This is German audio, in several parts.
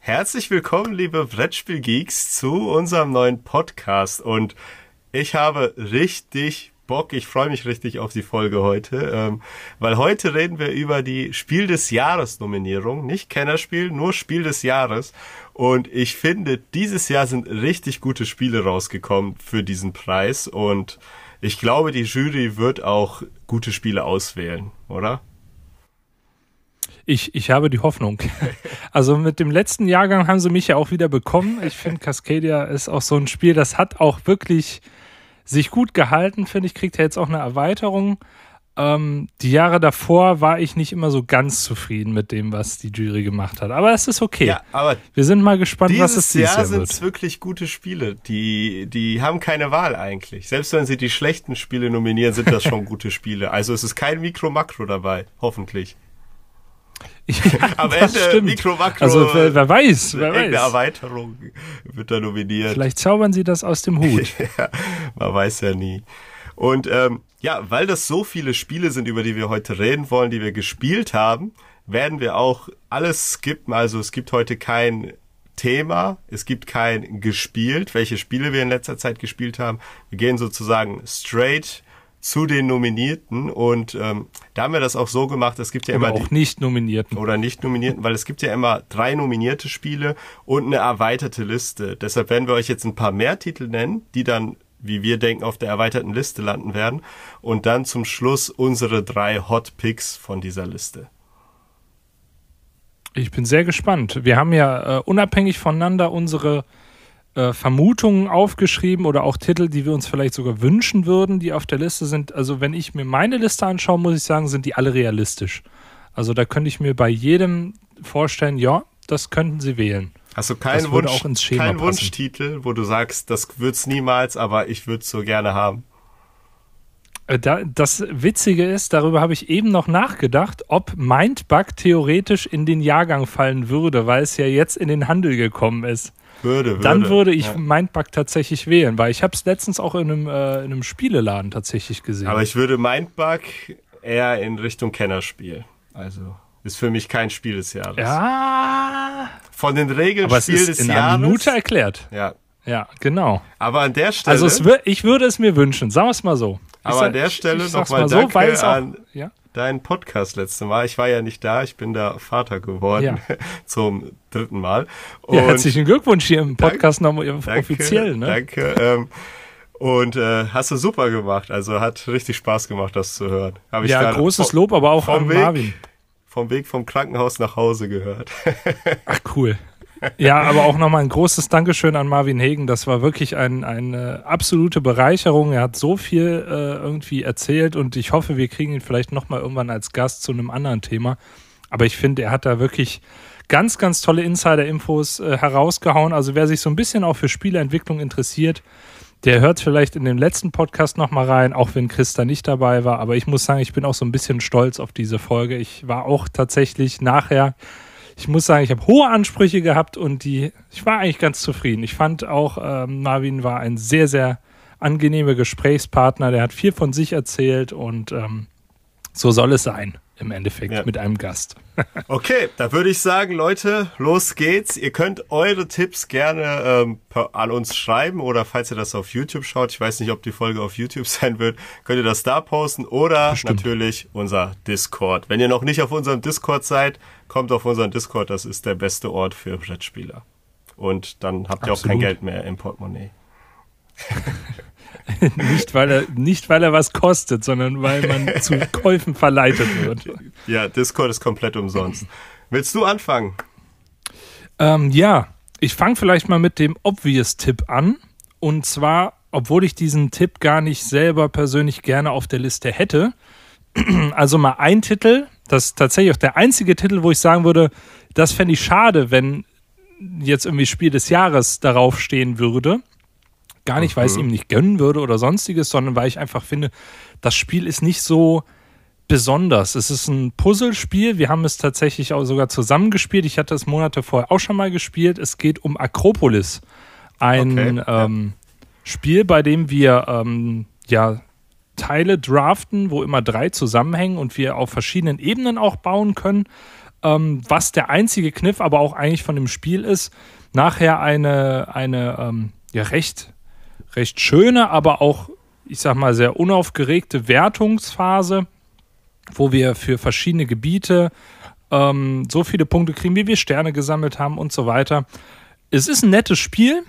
Herzlich willkommen, liebe Brettspielgeeks, zu unserem neuen Podcast. Und ich habe richtig Bock, ich freue mich richtig auf die Folge heute, ähm, weil heute reden wir über die Spiel des Jahres Nominierung, nicht Kennerspiel, nur Spiel des Jahres. Und ich finde, dieses Jahr sind richtig gute Spiele rausgekommen für diesen Preis und ich glaube, die Jury wird auch gute Spiele auswählen, oder? Ich, ich habe die Hoffnung. Also mit dem letzten Jahrgang haben sie mich ja auch wieder bekommen. Ich finde, Cascadia ist auch so ein Spiel, das hat auch wirklich sich gut gehalten, finde ich, kriegt er jetzt auch eine Erweiterung. Ähm, die Jahre davor war ich nicht immer so ganz zufrieden mit dem, was die Jury gemacht hat. Aber es ist okay. Ja, aber wir sind mal gespannt, was es dieses Jahr, Jahr sind wirklich gute Spiele. Die, die haben keine Wahl eigentlich. Selbst wenn sie die schlechten Spiele nominieren, sind das schon gute Spiele. Also es ist kein Mikro-Makro dabei, hoffentlich. Am Ende stimmt. Mikro, Makro. Also wer, wer weiß, wer weiß. Erweiterung wird da nominiert. Vielleicht zaubern sie das aus dem Hut. ja, man weiß ja nie. Und ähm, ja, weil das so viele Spiele sind, über die wir heute reden wollen, die wir gespielt haben, werden wir auch alles skippen. Also es gibt heute kein Thema, es gibt kein gespielt, welche Spiele wir in letzter Zeit gespielt haben. Wir gehen sozusagen straight zu den Nominierten und ähm, da haben wir das auch so gemacht, es gibt ja oder immer auch die, nicht Nominierten oder nicht Nominierten, weil es gibt ja immer drei nominierte Spiele und eine erweiterte Liste. Deshalb werden wir euch jetzt ein paar mehr Titel nennen, die dann wie wir denken, auf der erweiterten Liste landen werden. Und dann zum Schluss unsere drei Hot Picks von dieser Liste. Ich bin sehr gespannt. Wir haben ja äh, unabhängig voneinander unsere äh, Vermutungen aufgeschrieben oder auch Titel, die wir uns vielleicht sogar wünschen würden, die auf der Liste sind. Also wenn ich mir meine Liste anschaue, muss ich sagen, sind die alle realistisch. Also da könnte ich mir bei jedem vorstellen, ja, das könnten sie wählen. Hast du keinen, Wunsch, keinen Wunschtitel, wo du sagst, das wird's niemals, aber ich würde es so gerne haben? Äh, da, das Witzige ist, darüber habe ich eben noch nachgedacht, ob Mindbug theoretisch in den Jahrgang fallen würde, weil es ja jetzt in den Handel gekommen ist. Würde, würde. Dann würde ich ja. Mindbug tatsächlich wählen, weil ich habe es letztens auch in einem, äh, in einem Spieleladen tatsächlich gesehen. Aber ich würde Mindbug eher in Richtung Kennerspiel. Also ist für mich kein Spiel des Jahres. Ja. Von den Regeln Aber Spiel es ist des in Jahres. Einer Minute erklärt. Ja. Ja, genau. Aber an der Stelle. Also ich würde es mir wünschen, sagen wir es mal so. Aber sag, an der Stelle nochmal danke so, an, ja? Deinen Podcast letzte Mal. Ich war ja nicht da, ich bin da Vater geworden ja. zum dritten Mal. Und ja, herzlichen Glückwunsch hier im Podcast nochmal offiziell. Ne? Danke. Ähm, und äh, hast du super gemacht. Also hat richtig Spaß gemacht, das zu hören. Hab ich ja, großes Lob, aber auch an Weg, Marvin. Vom Weg vom Krankenhaus nach Hause gehört. Ach cool. Ja, aber auch nochmal ein großes Dankeschön an Marvin Hegen. Das war wirklich ein, eine absolute Bereicherung. Er hat so viel äh, irgendwie erzählt und ich hoffe, wir kriegen ihn vielleicht nochmal irgendwann als Gast zu einem anderen Thema. Aber ich finde, er hat da wirklich ganz, ganz tolle Insider-Infos äh, herausgehauen. Also wer sich so ein bisschen auch für Spieleentwicklung interessiert, der hört vielleicht in den letzten Podcast nochmal rein, auch wenn Chris da nicht dabei war. Aber ich muss sagen, ich bin auch so ein bisschen stolz auf diese Folge. Ich war auch tatsächlich nachher ich muss sagen, ich habe hohe Ansprüche gehabt und die, ich war eigentlich ganz zufrieden. Ich fand auch, ähm, Marvin war ein sehr, sehr angenehmer Gesprächspartner. Der hat viel von sich erzählt und ähm, so soll es sein im Endeffekt ja. mit einem Gast. okay, da würde ich sagen, Leute, los geht's. Ihr könnt eure Tipps gerne ähm, per, an uns schreiben oder falls ihr das auf YouTube schaut, ich weiß nicht, ob die Folge auf YouTube sein wird, könnt ihr das da posten oder Bestimmt. natürlich unser Discord. Wenn ihr noch nicht auf unserem Discord seid, kommt auf unseren Discord, das ist der beste Ort für Brettspieler. Und dann habt ihr Absolut. auch kein Geld mehr im Portemonnaie. nicht, weil er, nicht, weil er was kostet, sondern weil man zu Käufen verleitet wird. Ja, Discord ist komplett umsonst. Willst du anfangen? Ähm, ja, ich fange vielleicht mal mit dem Obvious-Tipp an. Und zwar, obwohl ich diesen Tipp gar nicht selber persönlich gerne auf der Liste hätte. Also mal ein Titel, das ist tatsächlich auch der einzige Titel, wo ich sagen würde, das fände ich schade, wenn jetzt irgendwie Spiel des Jahres darauf stehen würde. Gar nicht, weil ich es mhm. ihm nicht gönnen würde oder sonstiges, sondern weil ich einfach finde, das Spiel ist nicht so besonders. Es ist ein Puzzlespiel. Wir haben es tatsächlich auch sogar zusammengespielt. Ich hatte es Monate vorher auch schon mal gespielt. Es geht um Akropolis. Ein okay, ähm. Spiel, bei dem wir ähm, ja Teile draften, wo immer drei zusammenhängen und wir auf verschiedenen Ebenen auch bauen können. Ähm, was der einzige Kniff aber auch eigentlich von dem Spiel ist, nachher eine, eine ähm, ja, recht, recht schöne, aber auch, ich sag mal, sehr unaufgeregte Wertungsphase, wo wir für verschiedene Gebiete ähm, so viele Punkte kriegen, wie wir Sterne gesammelt haben und so weiter. Es ist ein nettes Spiel.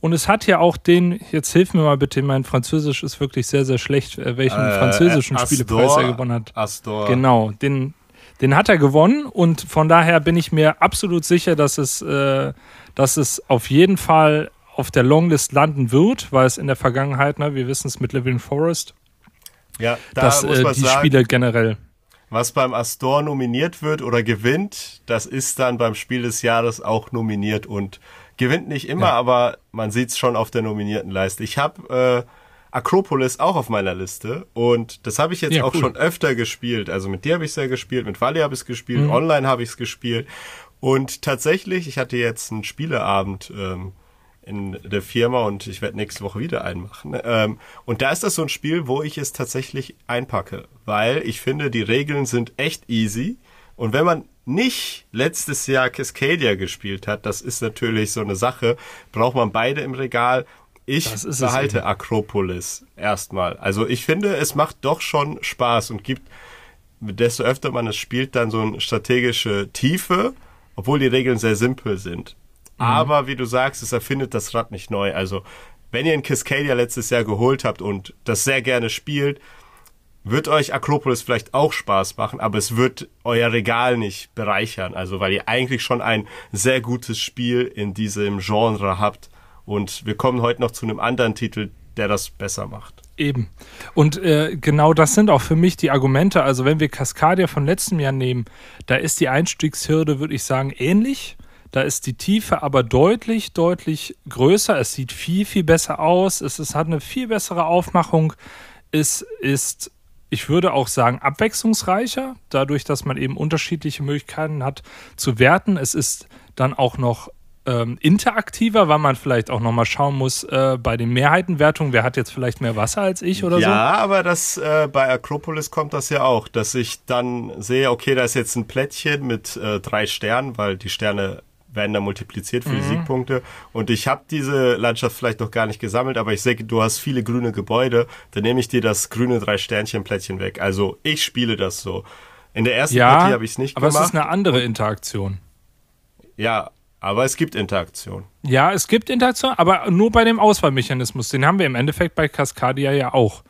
Und es hat ja auch den, jetzt hilf mir mal bitte, mein Französisch ist wirklich sehr, sehr schlecht, äh, welchen äh, französischen Astor, Spielepreis er gewonnen hat. Astor. Genau, den, den hat er gewonnen und von daher bin ich mir absolut sicher, dass es, äh, dass es auf jeden Fall auf der Longlist landen wird, weil es in der Vergangenheit, ne, wir wissen es mit Living Forest, ja, da dass äh, die sagen, Spiele generell. Was beim Astor nominiert wird oder gewinnt, das ist dann beim Spiel des Jahres auch nominiert und gewinnt nicht immer, ja. aber man sieht es schon auf der nominierten Leiste. Ich habe äh, Acropolis auch auf meiner Liste und das habe ich jetzt ja, auch cool. schon öfter gespielt. Also mit dir habe ich es ja gespielt, mit Wally habe ich es gespielt, mhm. online habe ich es gespielt und tatsächlich, ich hatte jetzt einen Spieleabend ähm, in der Firma und ich werde nächste Woche wieder einen machen. Ähm, und da ist das so ein Spiel, wo ich es tatsächlich einpacke, weil ich finde, die Regeln sind echt easy. Und wenn man nicht letztes Jahr Cascadia gespielt hat, das ist natürlich so eine Sache, braucht man beide im Regal. Ich behalte Akropolis erstmal. Also ich finde, es macht doch schon Spaß und gibt, desto öfter man es spielt, dann so eine strategische Tiefe, obwohl die Regeln sehr simpel sind. Mhm. Aber wie du sagst, es erfindet das Rad nicht neu. Also wenn ihr in Cascadia letztes Jahr geholt habt und das sehr gerne spielt, wird euch Akropolis vielleicht auch Spaß machen, aber es wird euer Regal nicht bereichern. Also weil ihr eigentlich schon ein sehr gutes Spiel in diesem Genre habt. Und wir kommen heute noch zu einem anderen Titel, der das besser macht. Eben. Und äh, genau das sind auch für mich die Argumente. Also wenn wir Cascadia von letztem Jahr nehmen, da ist die Einstiegshürde, würde ich sagen, ähnlich. Da ist die Tiefe aber deutlich, deutlich größer. Es sieht viel, viel besser aus. Es, es hat eine viel bessere Aufmachung. Es ist ich würde auch sagen, abwechslungsreicher, dadurch, dass man eben unterschiedliche Möglichkeiten hat zu werten. Es ist dann auch noch ähm, interaktiver, weil man vielleicht auch nochmal schauen muss äh, bei den Mehrheitenwertungen, wer hat jetzt vielleicht mehr Wasser als ich oder ja, so. Ja, aber das äh, bei Acropolis kommt das ja auch, dass ich dann sehe, okay, da ist jetzt ein Plättchen mit äh, drei Sternen, weil die Sterne werden da multipliziert für mhm. die Siegpunkte. Und ich habe diese Landschaft vielleicht noch gar nicht gesammelt, aber ich sehe, du hast viele grüne Gebäude, dann nehme ich dir das grüne Drei-Sternchen-Plättchen weg. Also ich spiele das so. In der ersten ja, Partie habe ich es nicht aber gemacht. Aber es ist eine andere Interaktion. Ja, aber es gibt Interaktion. Ja, es gibt Interaktion, aber nur bei dem Auswahlmechanismus. Den haben wir im Endeffekt bei Cascadia ja auch.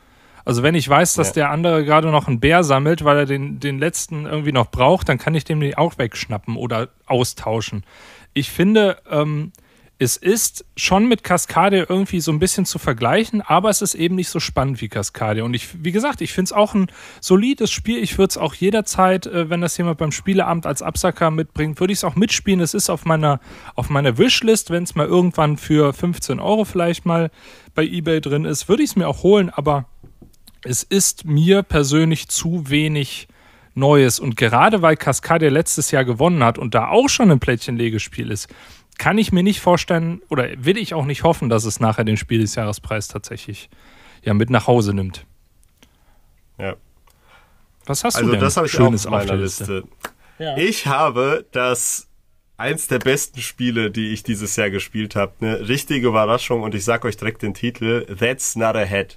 Also wenn ich weiß, dass ja. der andere gerade noch einen Bär sammelt, weil er den, den letzten irgendwie noch braucht, dann kann ich dem den auch wegschnappen oder austauschen. Ich finde, ähm, es ist schon mit Cascadia irgendwie so ein bisschen zu vergleichen, aber es ist eben nicht so spannend wie Cascadia. Und ich, wie gesagt, ich finde es auch ein solides Spiel. Ich würde es auch jederzeit, äh, wenn das jemand beim Spieleamt als Absacker mitbringt, würde ich es auch mitspielen. Es ist auf meiner, auf meiner Wishlist, wenn es mal irgendwann für 15 Euro vielleicht mal bei eBay drin ist, würde ich es mir auch holen, aber es ist mir persönlich zu wenig Neues. Und gerade weil Cascadia letztes Jahr gewonnen hat und da auch schon ein Plättchenlegespiel ist, kann ich mir nicht vorstellen oder will ich auch nicht hoffen, dass es nachher den Spiel des Jahrespreis tatsächlich ja mit nach Hause nimmt. Ja. Was hast also du denn das habe ich Schönes auch auf meiner Liste. Liste. Ja. Ich habe das eins der besten Spiele, die ich dieses Jahr gespielt habe. Eine richtige Überraschung und ich sage euch direkt den Titel That's Not a Head.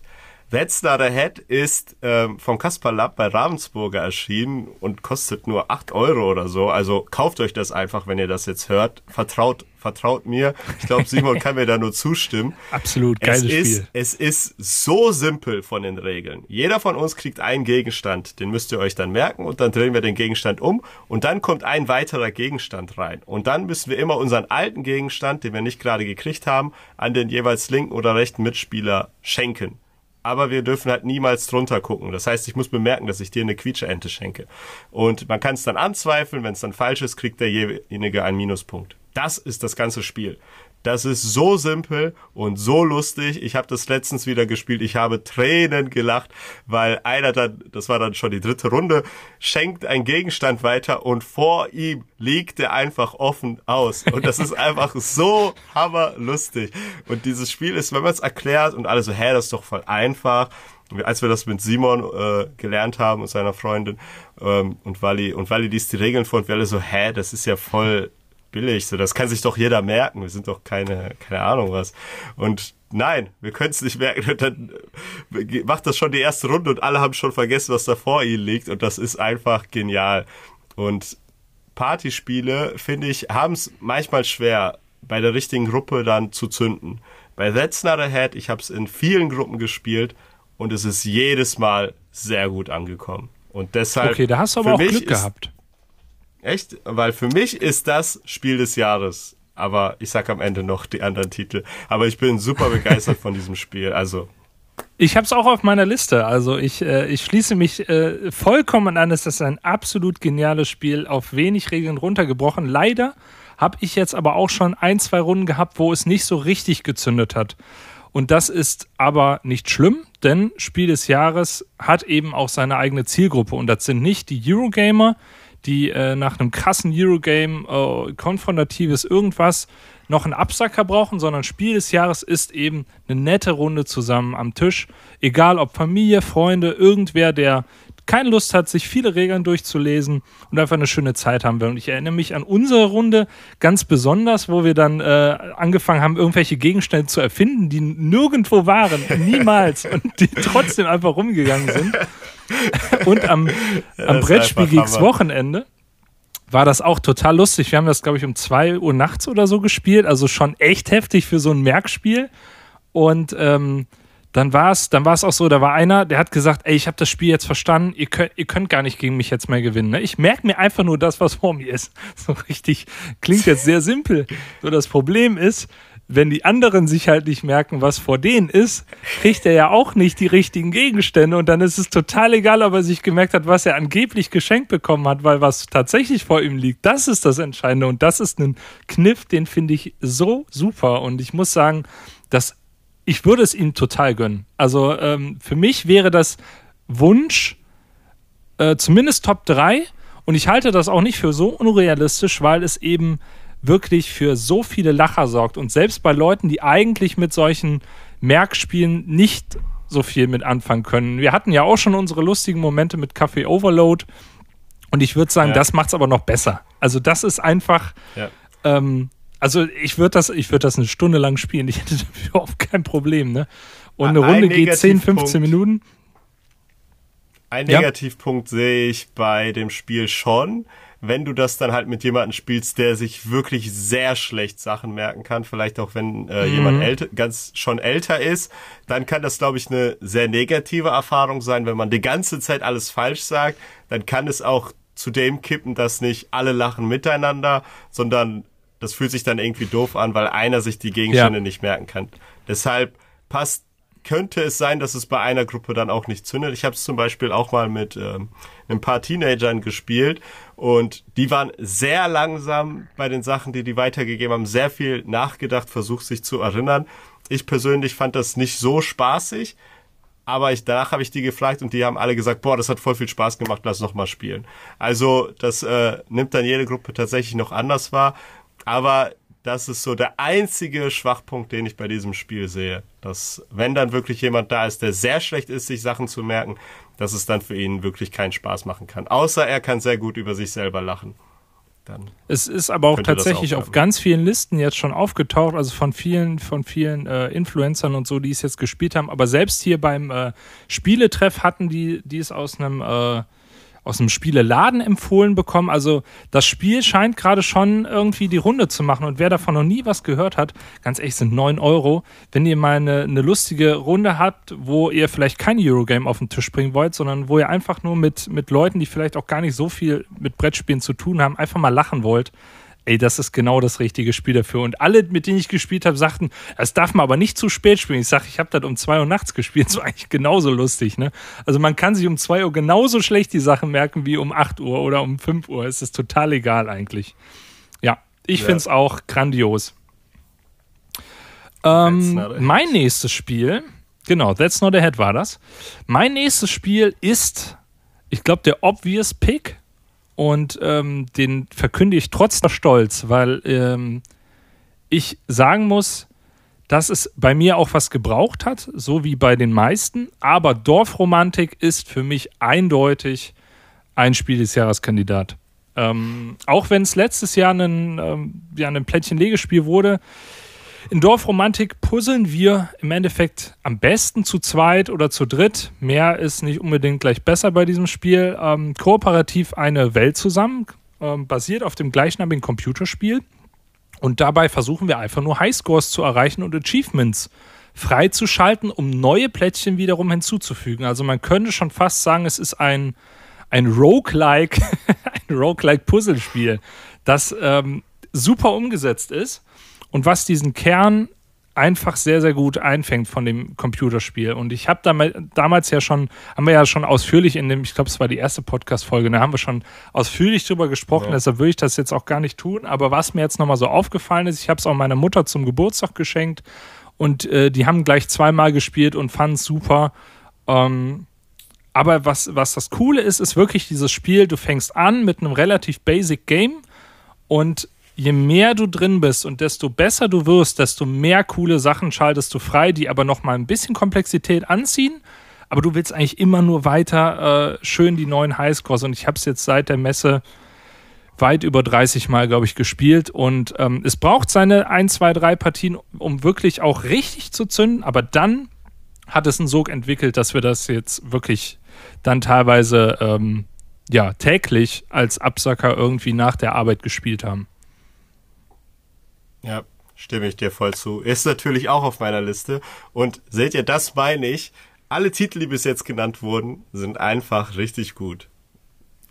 That's Not a Head ist ähm, vom Kasper Lab bei Ravensburger erschienen und kostet nur acht Euro oder so. Also kauft euch das einfach, wenn ihr das jetzt hört. Vertraut, vertraut mir. Ich glaube, Simon kann mir da nur zustimmen. Absolut, geiles es ist, Spiel. Es ist so simpel von den Regeln. Jeder von uns kriegt einen Gegenstand, den müsst ihr euch dann merken und dann drehen wir den Gegenstand um und dann kommt ein weiterer Gegenstand rein. Und dann müssen wir immer unseren alten Gegenstand, den wir nicht gerade gekriegt haben, an den jeweils linken oder rechten Mitspieler schenken aber wir dürfen halt niemals drunter gucken. Das heißt, ich muss bemerken, dass ich dir eine Quietscheente schenke. Und man kann es dann anzweifeln, wenn es dann falsch ist, kriegt derjenige einen Minuspunkt. Das ist das ganze Spiel. Das ist so simpel und so lustig. Ich habe das letztens wieder gespielt. Ich habe Tränen gelacht, weil einer dann, das war dann schon die dritte Runde, schenkt einen Gegenstand weiter und vor ihm liegt er einfach offen aus. Und das ist einfach so hammerlustig. Und dieses Spiel ist, wenn man es erklärt und alle so, hä, das ist doch voll einfach als wir das mit Simon äh, gelernt haben und seiner Freundin ähm, und Wally und Wally liest die Regeln vor und wir alle so, hä, das ist ja voll billig, so das kann sich doch jeder merken. Wir sind doch keine keine Ahnung was. Und nein, wir können es nicht merken. Und dann äh, macht das schon die erste Runde und alle haben schon vergessen, was da vor ihnen liegt und das ist einfach genial. Und Partyspiele finde ich haben es manchmal schwer bei der richtigen Gruppe dann zu zünden. Bei That's Not a Head, ich habe es in vielen Gruppen gespielt und es ist jedes Mal sehr gut angekommen. Und deshalb. Okay, da hast du aber auch Glück gehabt. Echt? Weil für mich ist das Spiel des Jahres. Aber ich sag am Ende noch die anderen Titel. Aber ich bin super begeistert von diesem Spiel. Also. Ich habe es auch auf meiner Liste. Also ich, äh, ich schließe mich äh, vollkommen an. Es ist ein absolut geniales Spiel, auf wenig Regeln runtergebrochen. Leider habe ich jetzt aber auch schon ein, zwei Runden gehabt, wo es nicht so richtig gezündet hat. Und das ist aber nicht schlimm, denn Spiel des Jahres hat eben auch seine eigene Zielgruppe. Und das sind nicht die Eurogamer, die äh, nach einem krassen Eurogame äh, konfrontatives irgendwas noch einen Absacker brauchen, sondern Spiel des Jahres ist eben eine nette Runde zusammen am Tisch. Egal ob Familie, Freunde, irgendwer, der keine Lust hat, sich viele Regeln durchzulesen und einfach eine schöne Zeit haben will. Und ich erinnere mich an unsere Runde ganz besonders, wo wir dann äh, angefangen haben, irgendwelche Gegenstände zu erfinden, die nirgendwo waren, niemals, und die trotzdem einfach rumgegangen sind. Und am, am Brettspiel Geeks Wochenende war das auch total lustig. Wir haben das, glaube ich, um zwei Uhr nachts oder so gespielt, also schon echt heftig für so ein Merkspiel. Und ähm, dann war es dann war's auch so, da war einer, der hat gesagt, ey, ich habe das Spiel jetzt verstanden, ihr könnt, ihr könnt gar nicht gegen mich jetzt mehr gewinnen. Ne? Ich merke mir einfach nur das, was vor mir ist. So richtig, klingt jetzt sehr simpel. So das Problem ist, wenn die anderen sich halt nicht merken, was vor denen ist, kriegt er ja auch nicht die richtigen Gegenstände und dann ist es total egal, ob er sich gemerkt hat, was er angeblich geschenkt bekommen hat, weil was tatsächlich vor ihm liegt, das ist das Entscheidende und das ist ein Kniff, den finde ich so super und ich muss sagen, das ich würde es ihm total gönnen. Also ähm, für mich wäre das Wunsch äh, zumindest Top 3 und ich halte das auch nicht für so unrealistisch, weil es eben wirklich für so viele Lacher sorgt und selbst bei Leuten, die eigentlich mit solchen Merkspielen nicht so viel mit anfangen können. Wir hatten ja auch schon unsere lustigen Momente mit Café Overload und ich würde sagen, ja. das macht es aber noch besser. Also das ist einfach ja. ähm, also ich würde das, ich das eine Stunde lang spielen. Ich hätte überhaupt kein Problem, ne? Und eine Runde geht 10, 15 Minuten. Ein Negativpunkt ja. sehe ich bei dem Spiel schon, wenn du das dann halt mit jemandem spielst, der sich wirklich sehr schlecht Sachen merken kann, vielleicht auch wenn äh, mhm. jemand älter, ganz schon älter ist, dann kann das, glaube ich, eine sehr negative Erfahrung sein. Wenn man die ganze Zeit alles falsch sagt, dann kann es auch zu dem kippen, dass nicht alle lachen miteinander, sondern das fühlt sich dann irgendwie doof an, weil einer sich die Gegenstände ja. nicht merken kann. Deshalb passt, könnte es sein, dass es bei einer Gruppe dann auch nicht zündet. Ich habe es zum Beispiel auch mal mit ähm, ein paar Teenagern gespielt und die waren sehr langsam bei den Sachen, die die weitergegeben haben, sehr viel nachgedacht, versucht sich zu erinnern. Ich persönlich fand das nicht so spaßig, aber ich, danach habe ich die gefragt und die haben alle gesagt, boah, das hat voll viel Spaß gemacht, lass noch mal spielen. Also das äh, nimmt dann jede Gruppe tatsächlich noch anders wahr aber das ist so der einzige Schwachpunkt, den ich bei diesem Spiel sehe. Dass, wenn dann wirklich jemand da ist, der sehr schlecht ist, sich Sachen zu merken, dass es dann für ihn wirklich keinen Spaß machen kann. Außer er kann sehr gut über sich selber lachen. Dann es ist aber auch tatsächlich auf ganz vielen Listen jetzt schon aufgetaucht, also von vielen, von vielen äh, Influencern und so, die es jetzt gespielt haben. Aber selbst hier beim äh, Spieletreff hatten die, die es aus einem äh, aus dem Spieleladen empfohlen bekommen. Also das Spiel scheint gerade schon irgendwie die Runde zu machen. Und wer davon noch nie was gehört hat, ganz ehrlich, sind 9 Euro. Wenn ihr mal eine, eine lustige Runde habt, wo ihr vielleicht kein Eurogame auf den Tisch bringen wollt, sondern wo ihr einfach nur mit, mit Leuten, die vielleicht auch gar nicht so viel mit Brettspielen zu tun haben, einfach mal lachen wollt, ey, das ist genau das richtige Spiel dafür. Und alle, mit denen ich gespielt habe, sagten, das darf man aber nicht zu spät spielen. Ich sage, ich habe das um zwei Uhr nachts gespielt. Das war eigentlich genauso lustig. Ne? Also man kann sich um zwei Uhr genauso schlecht die Sachen merken wie um acht Uhr oder um fünf Uhr. Es ist total egal eigentlich. Ja, ich ja. finde es auch grandios. Ähm, mein nächstes Spiel, genau, That's Not a Head war das. Mein nächstes Spiel ist, ich glaube, der Obvious Pick. Und ähm, den verkünde ich trotz der Stolz, weil ähm, ich sagen muss, dass es bei mir auch was gebraucht hat, so wie bei den meisten. Aber Dorfromantik ist für mich eindeutig ein Spiel des Jahreskandidat. Ähm, auch wenn es letztes Jahr ein, ähm, ja, ein Plättchen-Legespiel wurde, in Dorfromantik puzzeln wir im Endeffekt am besten zu zweit oder zu dritt. Mehr ist nicht unbedingt gleich besser bei diesem Spiel. Ähm, kooperativ eine Welt zusammen, ähm, basiert auf dem gleichnamigen Computerspiel. Und dabei versuchen wir einfach nur Highscores zu erreichen und Achievements freizuschalten, um neue Plättchen wiederum hinzuzufügen. Also man könnte schon fast sagen, es ist ein, ein Roguelike, ein Roguelike-Puzzlespiel, das ähm, super umgesetzt ist und was diesen Kern einfach sehr, sehr gut einfängt von dem Computerspiel. Und ich habe damals ja schon, haben wir ja schon ausführlich in dem, ich glaube, es war die erste Podcast-Folge, da haben wir schon ausführlich drüber gesprochen, ja. deshalb würde ich das jetzt auch gar nicht tun. Aber was mir jetzt nochmal so aufgefallen ist, ich habe es auch meiner Mutter zum Geburtstag geschenkt und äh, die haben gleich zweimal gespielt und fanden es super. Ähm, aber was, was das Coole ist, ist wirklich dieses Spiel, du fängst an mit einem relativ basic Game und je mehr du drin bist und desto besser du wirst, desto mehr coole Sachen schaltest du frei, die aber noch mal ein bisschen Komplexität anziehen. Aber du willst eigentlich immer nur weiter äh, schön die neuen Highscores. Und ich habe es jetzt seit der Messe weit über 30 Mal, glaube ich, gespielt. Und ähm, es braucht seine 1, 2, 3 Partien, um wirklich auch richtig zu zünden. Aber dann hat es einen Sog entwickelt, dass wir das jetzt wirklich dann teilweise ähm, ja, täglich als Absacker irgendwie nach der Arbeit gespielt haben. Ja, stimme ich dir voll zu. Ist natürlich auch auf meiner Liste. Und seht ihr, das meine ich. Alle Titel, die bis jetzt genannt wurden, sind einfach richtig gut.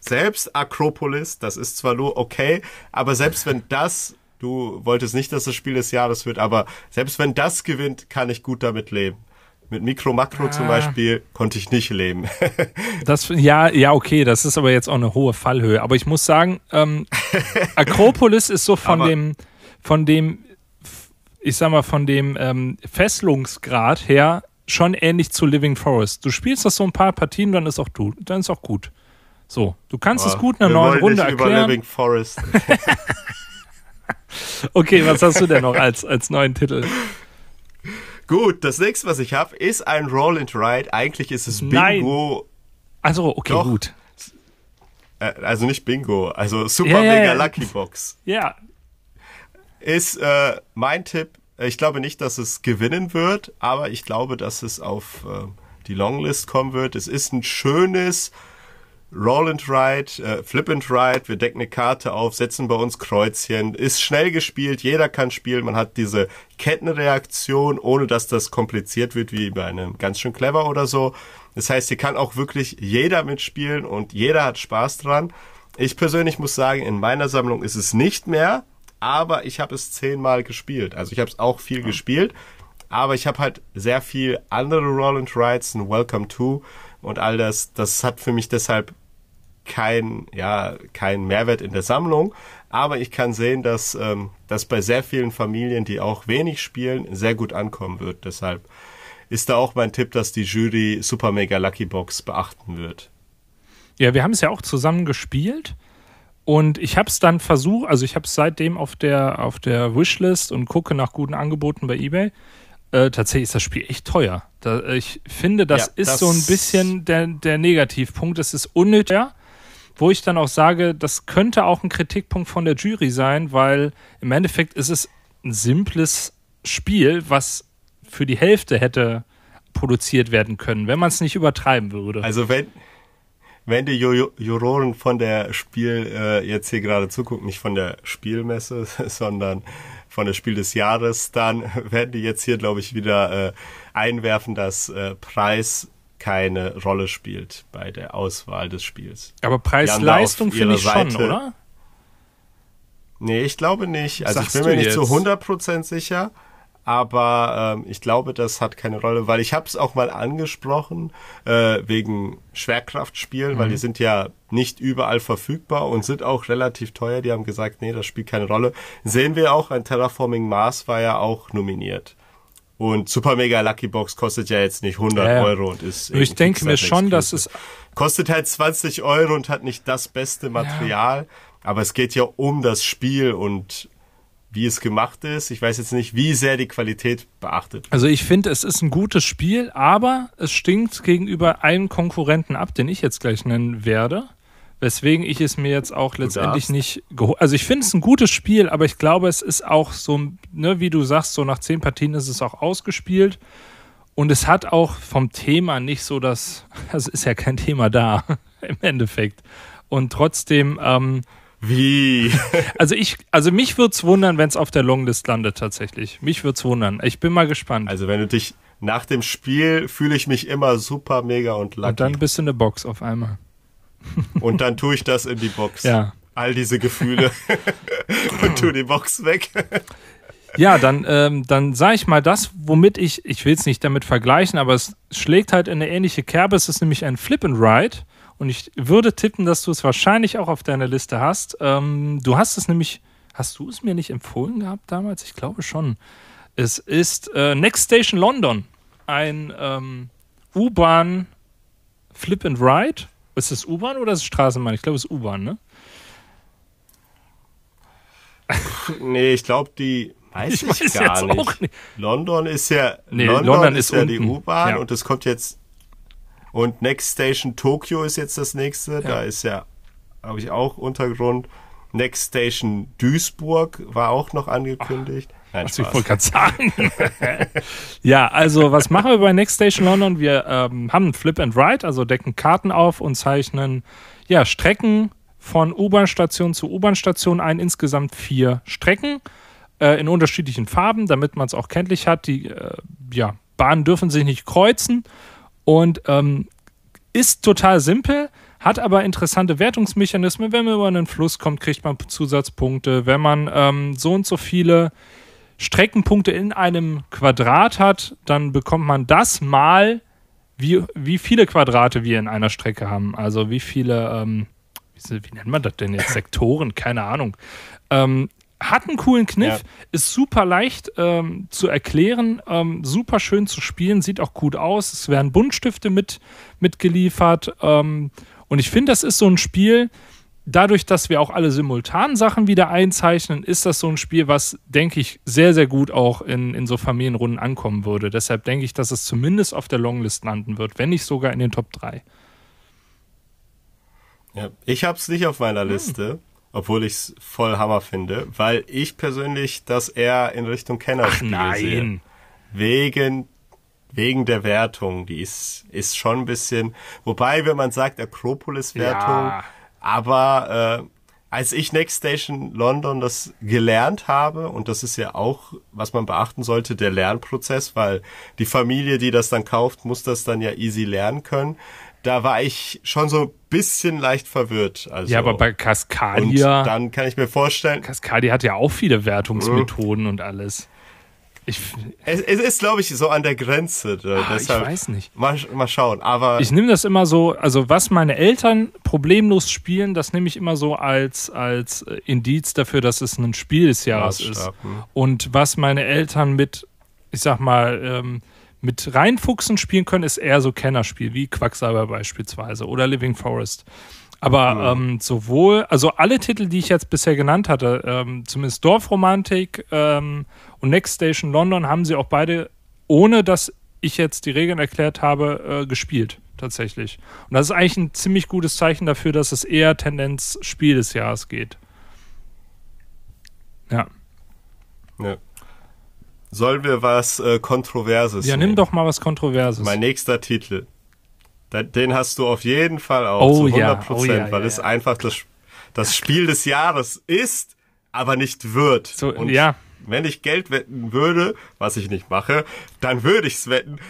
Selbst Acropolis, das ist zwar nur okay, aber selbst wenn das, du wolltest nicht, dass das Spiel des Jahres wird, aber selbst wenn das gewinnt, kann ich gut damit leben. Mit Mikro Makro ah. zum Beispiel konnte ich nicht leben. das, ja, ja, okay, das ist aber jetzt auch eine hohe Fallhöhe. Aber ich muss sagen, ähm, Akropolis ist so von aber dem, von dem, ich sag mal, von dem ähm, Fesselungsgrad her schon ähnlich zu Living Forest. Du spielst das so ein paar Partien, dann ist auch du, dann ist auch gut. So, du kannst Boah, es gut in einer neuen Runde nicht erklären. Über Living Forest. okay, was hast du denn noch als, als neuen Titel? Gut, das nächste, was ich habe, ist ein Roll and Ride. Eigentlich ist es Bingo. Also, okay, Doch. gut. Äh, also nicht Bingo, also Super yeah, Mega Lucky Box. Ja, ist äh, mein Tipp. Ich glaube nicht, dass es gewinnen wird, aber ich glaube, dass es auf äh, die Longlist kommen wird. Es ist ein schönes Roll and Ride, äh, Flip and Ride. Wir decken eine Karte auf, setzen bei uns Kreuzchen. Ist schnell gespielt, jeder kann spielen. Man hat diese Kettenreaktion, ohne dass das kompliziert wird wie bei einem ganz schön clever oder so. Das heißt, hier kann auch wirklich jeder mitspielen und jeder hat Spaß dran. Ich persönlich muss sagen, in meiner Sammlung ist es nicht mehr aber ich habe es zehnmal gespielt. Also ich habe es auch viel ja. gespielt, aber ich habe halt sehr viel andere Roll and Rides, ein Welcome to und all das. Das hat für mich deshalb kein, ja, kein Mehrwert in der Sammlung. Aber ich kann sehen, dass ähm, das bei sehr vielen Familien, die auch wenig spielen, sehr gut ankommen wird. Deshalb ist da auch mein Tipp, dass die Jury Super Mega Lucky Box beachten wird. Ja, wir haben es ja auch zusammen gespielt. Und ich habe es dann versucht, also ich habe es seitdem auf der, auf der Wishlist und gucke nach guten Angeboten bei eBay. Äh, tatsächlich ist das Spiel echt teuer. Da, ich finde, das ja, ist das so ein bisschen der, der Negativpunkt. Es ist unnötig, wo ich dann auch sage, das könnte auch ein Kritikpunkt von der Jury sein, weil im Endeffekt ist es ein simples Spiel, was für die Hälfte hätte produziert werden können, wenn man es nicht übertreiben würde. Also wenn, wenn die Juroren von der Spiel äh, jetzt hier gerade zugucken, nicht von der Spielmesse, sondern von der Spiel des Jahres, dann werden die jetzt hier, glaube ich, wieder äh, einwerfen, dass äh, Preis keine Rolle spielt bei der Auswahl des Spiels. Aber Preis-Leistung finde ich schon, oder? Nee, ich glaube nicht. Also ich bin mir nicht jetzt? zu 100% sicher aber ähm, ich glaube, das hat keine Rolle, weil ich habe es auch mal angesprochen äh, wegen Schwerkraftspielen, mhm. weil die sind ja nicht überall verfügbar und sind auch relativ teuer. Die haben gesagt, nee, das spielt keine Rolle. Sehen wir auch, ein Terraforming Mars war ja auch nominiert. Und Super Mega Lucky Box kostet ja jetzt nicht 100 Ja, ja. Euro und ist. Ich denke mir schon, dass es Kostet halt 20 Euro und hat nicht das beste Material. Aber es geht ja um das Spiel und wie es gemacht ist. Ich weiß jetzt nicht, wie sehr die Qualität beachtet. Also ich finde, es ist ein gutes Spiel, aber es stinkt gegenüber einem Konkurrenten ab, den ich jetzt gleich nennen werde. Weswegen ich es mir jetzt auch letztendlich nicht geholt. Also ich finde es ein gutes Spiel, aber ich glaube, es ist auch so, ne, wie du sagst, so nach zehn Partien ist es auch ausgespielt. Und es hat auch vom Thema nicht so das, also ist ja kein Thema da im Endeffekt. Und trotzdem, ähm, Wie? also ich, also mich würde es wundern, wenn es auf der Longlist landet tatsächlich. Mich würde es wundern. Ich bin mal gespannt. Also wenn du dich nach dem Spiel fühle ich mich immer super mega und lucky. Und dann bist du in der Box auf einmal. Und dann tue ich das in die Box. Ja. All diese Gefühle. und tu die Box weg. Ja, dann, ähm, dann sage ich mal das, womit ich, ich will es nicht damit vergleichen, aber es schlägt halt in eine ähnliche Kerbe. Es ist nämlich ein Flip and Ride. Und ich würde tippen, dass du es wahrscheinlich auch auf deiner Liste hast. Ähm, du hast es nämlich, hast du es mir nicht empfohlen gehabt damals? Ich glaube schon. Es ist äh, Next Station London. Ein ähm, U-Bahn Flip and Ride. Ist es U-Bahn oder ist es Straßenbahn? Ich glaube, es ist U-Bahn, ne? Nee, ich glaube, die weiß Ich ich, weiß gar jetzt nicht. auch nicht. London ist ja Nee, London, London ist, ist ja die. U-Bahn Ja. und es kommt jetzt und Next Station Tokyo ist jetzt das nächste. Da ist ja habe ich auch Untergrund. Next Station Duisburg war auch noch angekündigt. Nein, Was ich wollte gerade sagen. ja, also was machen wir bei Next Station London? Wir ähm, haben Flip and Ride, also decken Karten auf und zeichnen ja, Strecken von U-Bahn-Station zu U-Bahn-Station ein. Insgesamt vier Strecken äh, in unterschiedlichen Farben, damit man es auch kenntlich hat. Die äh, ja, Bahnen dürfen sich nicht kreuzen und ähm, ist total simpel, hat aber interessante Wertungsmechanismen. Wenn man über einen Fluss kommt, kriegt man Zusatzpunkte. Wenn man ähm, so und so viele Streckenpunkte in einem Quadrat hat, dann bekommt man das mal, wie, wie viele Quadrate wir in einer Strecke haben. Also wie viele, ähm, wie, wie nennt man das denn jetzt? Sektoren? Keine Ahnung. Ähm, hat einen coolen Kniff, Ja. ist super leicht ähm, zu erklären, ähm, super schön zu spielen, sieht auch gut aus. Es werden Buntstifte mit, mitgeliefert. Ähm, und ich finde, das ist so ein Spiel, dadurch, dass wir auch alle simultan Sachen wieder einzeichnen, ist das so ein Spiel, was, denke ich, sehr, sehr gut auch in, in so Familienrunden ankommen würde. Deshalb denke ich, dass es zumindest auf der Longlist landen wird, wenn nicht sogar in den Top 3. Ja. Ich habe es nicht auf meiner Hm. Obwohl ich es voll Hammer finde, weil ich persönlich das eher in Richtung Kennerspiel sehe. Wegen, wegen der Wertung. Die ist, ist schon ein bisschen, wobei, wenn man sagt Akropolis-Wertung, Ja. aber äh, als ich Next Station London das gelernt habe, und das ist ja auch, was man beachten sollte, der Lernprozess, weil die Familie, die das dann kauft, muss das dann ja easy lernen können. Da war ich schon so ein bisschen leicht verwirrt. Also, Ja, aber bei und Cascadia, dann kann ich mir vorstellen, Cascadia hat ja auch viele Wertungsmethoden und alles. Ich, es, es ist, glaube ich, so an der Grenze. äh, Ah, ich weiß nicht. Mal, mal schauen. Aber Ich nehme das immer so, also was meine Eltern problemlos spielen, das nehme ich immer so als, als äh, Indiz dafür, dass es ein Spiel des Jahres ist. Hm. Und was meine Eltern mit, ich sag mal, ähm, mit reinfuchsen spielen können, ist eher so Kennerspiel, wie Quacksalber beispielsweise oder Living Forest. Aber ähm, sowohl, also alle Titel, die ich jetzt bisher genannt hatte, ähm, zumindest Dorfromantik ähm, und Next Station London, haben sie auch beide, ohne dass ich jetzt die Regeln erklärt habe, äh, gespielt, tatsächlich. Und das ist eigentlich ein ziemlich gutes Zeichen dafür, dass es eher Tendenz Spiel des Jahres geht. Ja. Ja. Sollen wir was äh, Kontroverses Ja, nehmen? nimm doch mal was Kontroverses. Mein nächster Titel. Den hast du auf jeden Fall auch Oh zu ja, 100 Prozent, oh ja, weil ja, es ja. einfach das, das Spiel des Jahres ist, aber nicht wird. So, Und ja. wenn ich Geld wetten würde, was ich nicht mache, dann würde ich's wetten.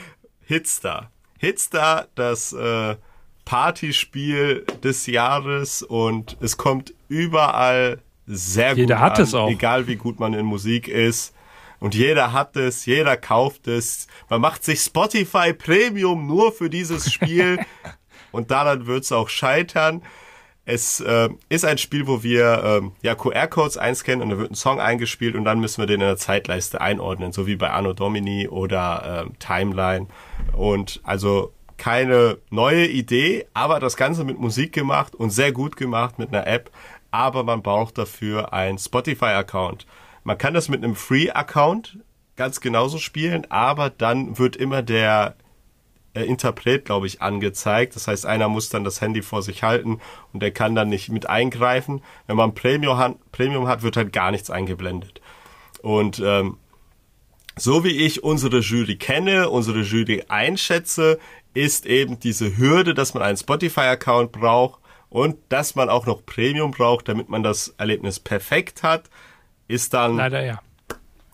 Hitstar. Hitstar, das äh, Partyspiel des Jahres und es kommt überall sehr Jeder gut hat an, es auch. egal wie gut man in Musik ist. Und jeder hat es, jeder kauft es. Man macht sich Spotify Premium nur für dieses Spiel und daran wird's auch scheitern. es äh, ist ein Spiel, wo wir ähm, ja QR-Codes einscannen und da wird ein Song eingespielt und dann müssen wir den in der Zeitleiste einordnen, so wie bei Anno Domini oder ähm, Timeline. Und also keine neue Idee, aber das Ganze mit Musik gemacht und sehr gut gemacht mit einer App. Aber man braucht dafür einen Spotify-Account. Man kann das mit einem Free-Account ganz genauso spielen, aber dann wird immer der äh, Interpret, glaube ich, angezeigt. Das heißt, einer muss dann das Handy vor sich halten und der kann dann nicht mit eingreifen. Wenn man Premium hat, Premium hat wird halt gar nichts eingeblendet. Und ähm, so wie ich unsere Jury kenne, unsere Jury einschätze, ist eben diese Hürde, dass man einen Spotify-Account braucht und dass man auch noch Premium braucht, damit man das Erlebnis perfekt hat, ist dann. Leider ja.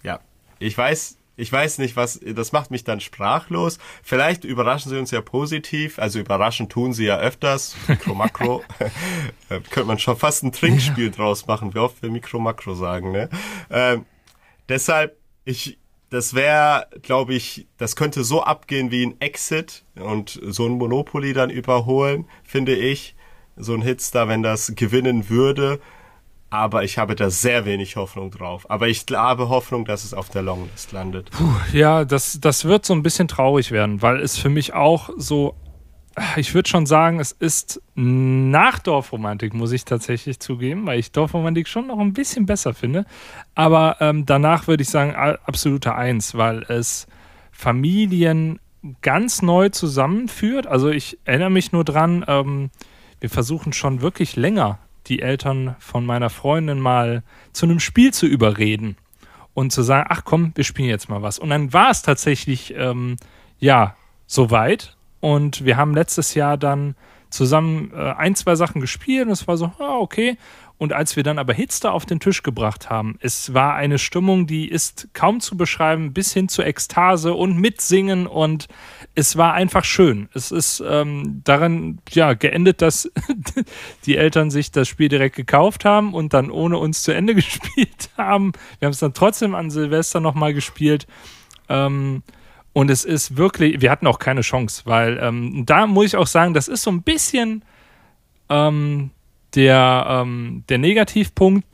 Ja. Ich weiß, ich weiß nicht, was, das macht mich dann sprachlos. Vielleicht überraschen sie uns ja positiv, also überraschen tun sie ja öfters. Mikro, Makro. könnte man schon fast ein Trinkspiel draus machen, wie oft wir Mikro, Makro sagen, ne? Ähm, deshalb, ich, das wäre, glaube ich, das könnte so abgehen wie ein Exit und so ein Monopoly dann überholen, finde ich. So ein Hitstar, wenn das gewinnen würde aber ich habe da sehr wenig Hoffnung drauf. Aber ich habe Hoffnung, dass es auf der Longlist landet. Puh, ja, das, das wird so ein bisschen traurig werden, weil es für mich auch so, ich würde schon sagen, es ist nach Dorfromantik, muss ich tatsächlich zugeben, weil ich Dorfromantik schon noch ein bisschen besser finde. Aber ähm, danach würde ich sagen, absoluter Eins, weil es Familien ganz neu zusammenführt. Also ich erinnere mich nur dran, ähm, wir versuchen schon wirklich länger die Eltern von meiner Freundin mal zu einem Spiel zu überreden und zu sagen, ach komm, wir spielen jetzt mal was. Und dann war es tatsächlich, ähm, ja, soweit. Und wir haben letztes Jahr dann zusammen äh, ein, zwei Sachen gespielt und es war so, ah, okay. Und als wir dann aber Hitster auf den Tisch gebracht haben, es war eine Stimmung, die ist kaum zu beschreiben, bis hin zu Ekstase und Mitsingen und es war einfach schön. Es ist ähm, daran ja geendet, dass die Eltern sich das Spiel direkt gekauft haben und dann ohne uns zu Ende gespielt haben. Wir haben es dann trotzdem an Silvester nochmal gespielt. Ähm, und es ist wirklich, wir hatten auch keine Chance, weil ähm, da muss ich auch sagen, das ist so ein bisschen ähm, der, ähm, der Negativpunkt,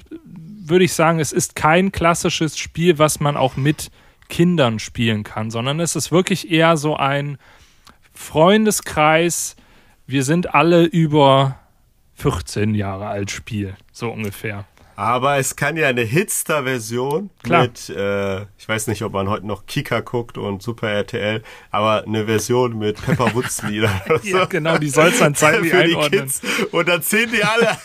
würde ich sagen, es ist kein klassisches Spiel, was man auch mit Kindern spielen kann, sondern es ist wirklich eher so ein Freundeskreis. Wir sind alle über 14 Jahre alt Spiel, so ungefähr. Aber es kann ja eine Hitster-Version mit, äh, ich weiß nicht, ob man heute noch Kika guckt und Super RTL, aber eine Version mit Pepper Woods Lieder. ja, genau, die soll es dann zeigen, für die Kids. Und dann sehen die alle,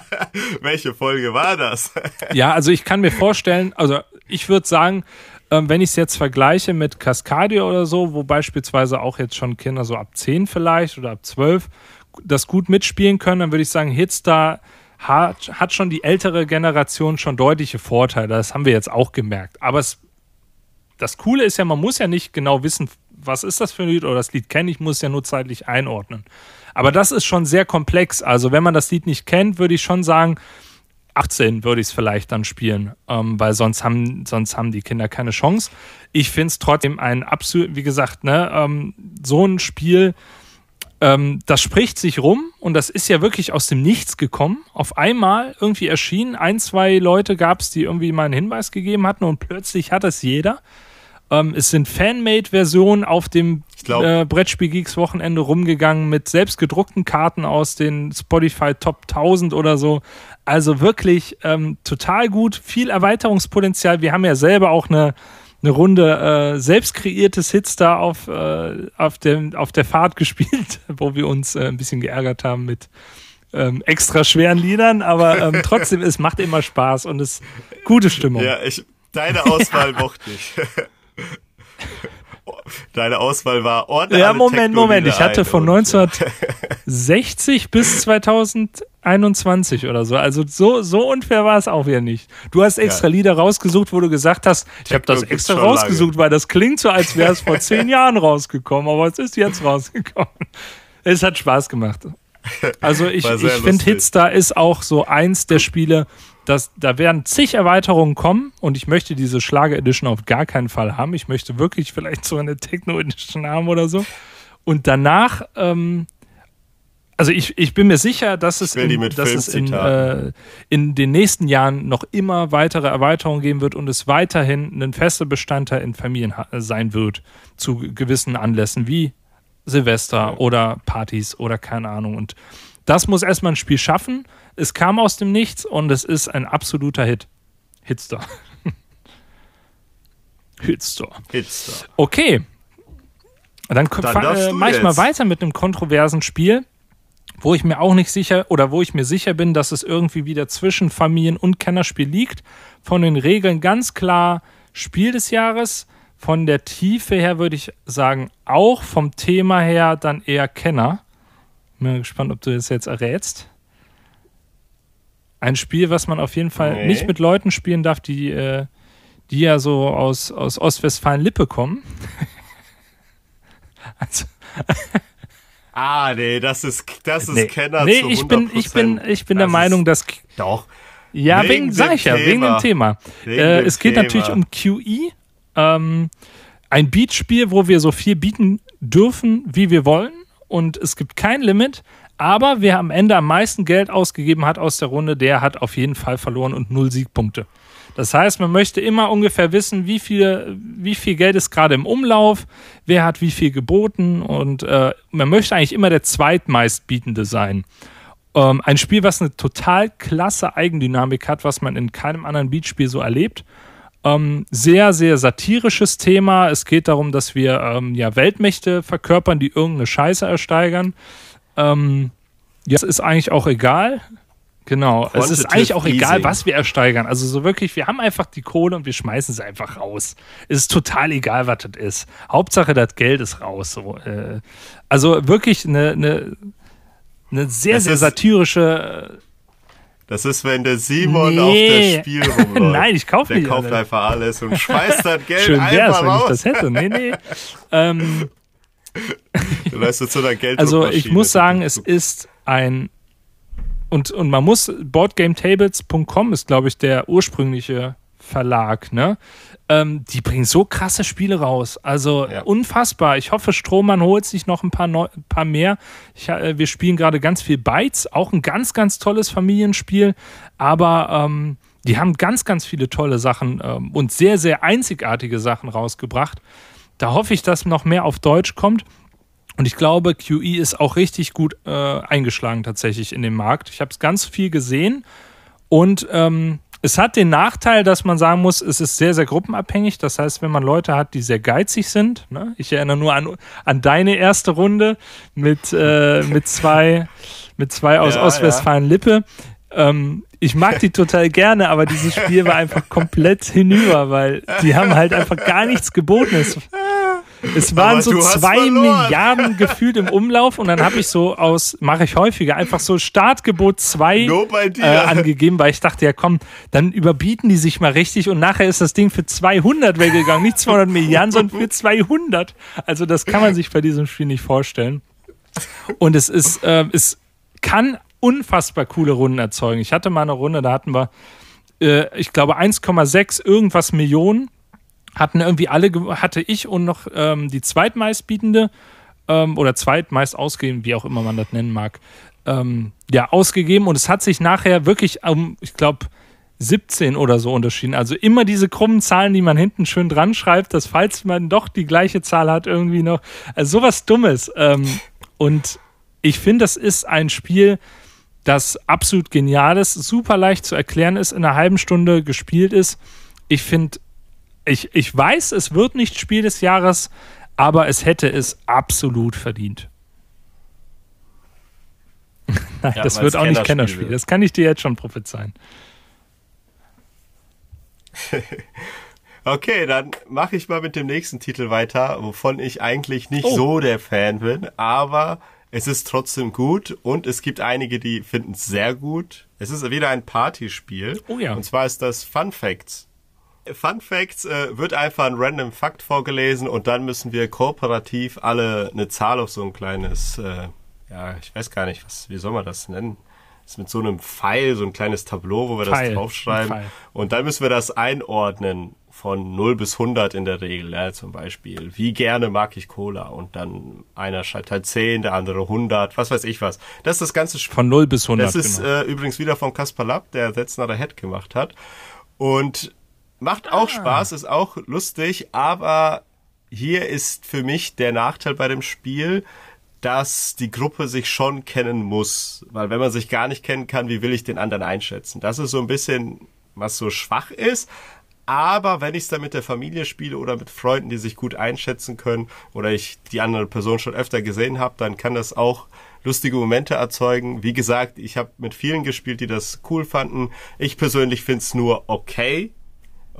welche Folge war das? ja, also ich kann mir vorstellen, also ich würde sagen, ähm, wenn ich es jetzt vergleiche mit Cascadia oder so, wo beispielsweise auch jetzt schon Kinder so ab 10 vielleicht oder ab 12 das gut mitspielen können, dann würde ich sagen, Hitstar hat, hat schon die ältere Generation schon deutliche Vorteile. Das haben wir jetzt auch gemerkt. Aber es, das Coole ist ja, man muss ja nicht genau wissen, was ist das für ein Lied oder das Lied kenne ich, muss ja nur zeitlich einordnen. Aber das ist schon sehr komplex. Also wenn man das Lied nicht kennt, würde ich schon sagen, 18 würde ich es vielleicht dann spielen, ähm, weil sonst haben, sonst haben die Kinder keine Chance. Ich finde es trotzdem ein absolut, wie gesagt, ne, ähm, so ein Spiel, ähm, das spricht sich rum und das ist ja wirklich aus dem Nichts gekommen. Auf einmal irgendwie erschienen, ein, zwei Leute gab es, die irgendwie mal einen Hinweis gegeben hatten und plötzlich hat es jeder. Ähm, es sind Fanmade-Versionen auf dem äh, Brettspiel Geeks Wochenende rumgegangen mit selbstgedruckten Karten aus den Spotify Top 1000 oder so. Also wirklich ähm, total gut, viel Erweiterungspotenzial. Wir haben ja selber auch eine eine Runde äh, selbst kreiertes Hits da auf, äh, auf, dem, auf der Fahrt gespielt, wo wir uns äh, ein bisschen geärgert haben mit ähm, extra schweren Liedern, aber ähm, trotzdem, es macht immer Spaß und es ist gute Stimmung. Ja, ich, deine Auswahl mochte ich. Deine Auswahl war ordentlich. Ja, Moment, Moment. Ich hatte von 1960 bis 2021 oder so. Also so, so unfair war es auch wieder nicht. Du hast extra ja. Lieder rausgesucht, wo du gesagt hast, ich habe das extra rausgesucht, lange. weil das klingt so, als wäre es vor zehn Jahren rausgekommen, aber es ist jetzt rausgekommen. Es hat Spaß gemacht. Also ich, ich finde Hitstar ist auch so eins der Spiele, das, da werden zig Erweiterungen kommen und ich möchte diese Schlager Edition auf gar keinen Fall haben. Ich möchte wirklich vielleicht so eine Techno Edition haben oder so. Und danach, ähm, Also ich, ich bin mir sicher, dass es, in, dass es in, äh, in den nächsten Jahren noch immer weitere Erweiterungen geben wird und es weiterhin ein fester Bestandteil in Familien sein wird zu gewissen Anlässen wie Silvester oder Partys oder keine Ahnung. Und das muss erstmal ein Spiel schaffen. Es kam aus dem Nichts und es ist ein absoluter Hit. Hitster. Hitster. Hitster. Okay. Dann, Dann äh, du mach ich mal weiter mit einem kontroversen Spiel, wo ich mir auch nicht sicher oder wo ich mir sicher bin, dass es irgendwie wieder zwischen Familien- und Kennerspiel liegt. Von den Regeln ganz klar Spiel des Jahres. Von der Tiefe her würde ich sagen, auch vom Thema her dann eher Kenner. Bin mal gespannt, ob du das jetzt errätst. Ein Spiel, was man auf jeden Fall Nee. nicht mit Leuten spielen darf, die, äh, die ja so aus, aus Ostwestfalen-Lippe kommen. also, Ah, nee, das ist, das ist nee, Kenner nee zu ich bin, ich bin, 100%. ich bin der Meinung, dass Doch. ja, Wegen wegen, sag ich ja, wegen Thema. dem Thema. Wegen Äh, dem es geht Thema. natürlich um QE, ähm, ein Beatspiel, wo wir so viel bieten dürfen, wie wir wollen. Und es gibt kein Limit. Aber wer am Ende am meisten Geld ausgegeben hat aus der Runde, der hat auf jeden Fall verloren und null Siegpunkte. Das heißt, man möchte immer ungefähr wissen, wie viel, wie viel Geld ist gerade im Umlauf, wer hat wie viel geboten und äh, man möchte eigentlich immer der zweitmeistbietende sein. Ähm, ein Spiel, was eine total klasse Eigendynamik hat, was man in keinem anderen Beatspiel so erlebt. Ähm, sehr, sehr satirisches Thema. Es geht darum, dass wir ähm, ja, Weltmächte verkörpern, die irgendeine Scheiße ersteigern. Ähm, ja, es ist eigentlich auch egal. Genau, es ist Quantitative eigentlich auch egal, Easing. was wir ersteigern. Also so wirklich, wir haben einfach die Kohle und wir schmeißen sie einfach raus. Es ist total egal, was das ist. Hauptsache, das Geld ist raus. So, äh, also wirklich eine, eine, eine sehr, Es sehr satirische Das ist, wenn der Simon Nee. auf das Spiel rumläuft. Nein, ich kauf Der nicht kauft alles. einfach alles und schmeißt das Geld Schön wär's, einfach wenn ich raus. das hätte. Nee, nee. ähm, Du läufst so zu einer Geld also ich muss sagen, es ist ein und, und man muss boardgametables.com ist glaube ich der ursprüngliche Verlag, ne? Ähm, die bringen so krasse Spiele raus. Also Ja. unfassbar. Ich hoffe, Strohmann holt sich noch ein paar, neu, paar mehr. Ich, äh, wir spielen gerade ganz viel Bytes, auch ein ganz, ganz tolles Familienspiel. Aber ähm, die haben ganz, ganz viele tolle Sachen ähm, und sehr, sehr einzigartige Sachen rausgebracht. Da hoffe ich, dass noch mehr auf Deutsch kommt. Und ich glaube, QE ist auch richtig gut äh, eingeschlagen tatsächlich in dem Markt. Ich habe es ganz viel gesehen und ähm, es hat den Nachteil, dass man sagen muss, es ist sehr, sehr gruppenabhängig. Das heißt, wenn man Leute hat, die sehr geizig sind, ne? ich erinnere nur an, an deine erste Runde mit, äh, mit zwei, mit zwei aus Ja, Ostwestfalen-Lippe. Ähm, ich mag die total gerne, aber dieses Spiel war einfach komplett hinüber, weil die haben halt einfach gar nichts geboten. Es, waren Aber so zwei verloren. Milliarden gefühlt im Umlauf und dann habe ich so aus, mache ich häufiger, einfach so Startgebot 2 Nur bei dir. äh, angegeben, weil ich dachte, ja komm, dann überbieten die sich mal richtig und nachher ist das Ding für 200 weggegangen, nicht 200 Milliarden, sondern für 200. Also das kann man sich bei diesem Spiel nicht vorstellen. Und es ist, äh, es kann unfassbar coole Runden erzeugen. Ich hatte mal eine Runde, da hatten wir, äh, ich glaube 1,6 irgendwas Millionen hatten irgendwie alle, hatte ich und noch ähm, die zweitmeistbietende ähm, oder zweitmeist ausgegeben, wie auch immer man das nennen mag, ähm, ja, ausgegeben und es hat sich nachher wirklich um, ich glaube, 17 oder so unterschieden. Also immer diese krummen Zahlen, die man hinten schön dran schreibt, dass falls man doch die gleiche Zahl hat, irgendwie noch, also sowas Dummes. Ähm, und ich finde, das ist ein Spiel, das absolut genial ist, super leicht zu erklären ist, in einer halben Stunde gespielt ist. Ich finde, ich, ich weiß, es wird nicht Spiel des Jahres, aber es hätte es absolut verdient. Nein, Ja, das wird auch nicht Kennerspiel Kennerspiel. wird. Das kann ich dir jetzt schon prophezeien. Okay, dann mache ich mal mit dem nächsten Titel weiter, wovon ich eigentlich nicht Oh. so der Fan bin, aber es ist trotzdem gut und es gibt einige, die finden es sehr gut. Es ist wieder ein Partyspiel. Oh ja. Und zwar ist das Fun Facts. Fun Facts äh, wird einfach ein random Fakt vorgelesen und dann müssen wir kooperativ alle eine Zahl auf so ein kleines, äh, ja, ich weiß gar nicht, was, wie soll man das nennen? Das ist mit so einem Pfeil, so ein kleines Tableau, wo wir Pfeil, das draufschreiben. Und dann müssen wir das einordnen. von 0 bis 100 in der Regel, ja, zum Beispiel. Wie gerne mag ich Cola? Und dann einer schreibt halt 10, der andere 100, was weiß ich was. Das ist das ganze Spiel. Von 0 bis 100. Das ist genau. äh, übrigens wieder von Kaspar Lapp, der That's Not a Head gemacht hat. Und macht auch ah. Spaß, ist auch lustig, aber hier ist für mich der Nachteil bei dem Spiel, dass die Gruppe sich schon kennen muss. Weil wenn man sich gar nicht kennen kann, wie will ich den anderen einschätzen? Das ist so ein bisschen, was so schwach ist. Aber wenn ich es dann mit der Familie spiele oder mit Freunden, die sich gut einschätzen können oder ich die andere Person schon öfter gesehen habe, dann kann das auch lustige Momente erzeugen. Wie gesagt, ich habe mit vielen gespielt, die das cool fanden. Ich persönlich finde es nur okay.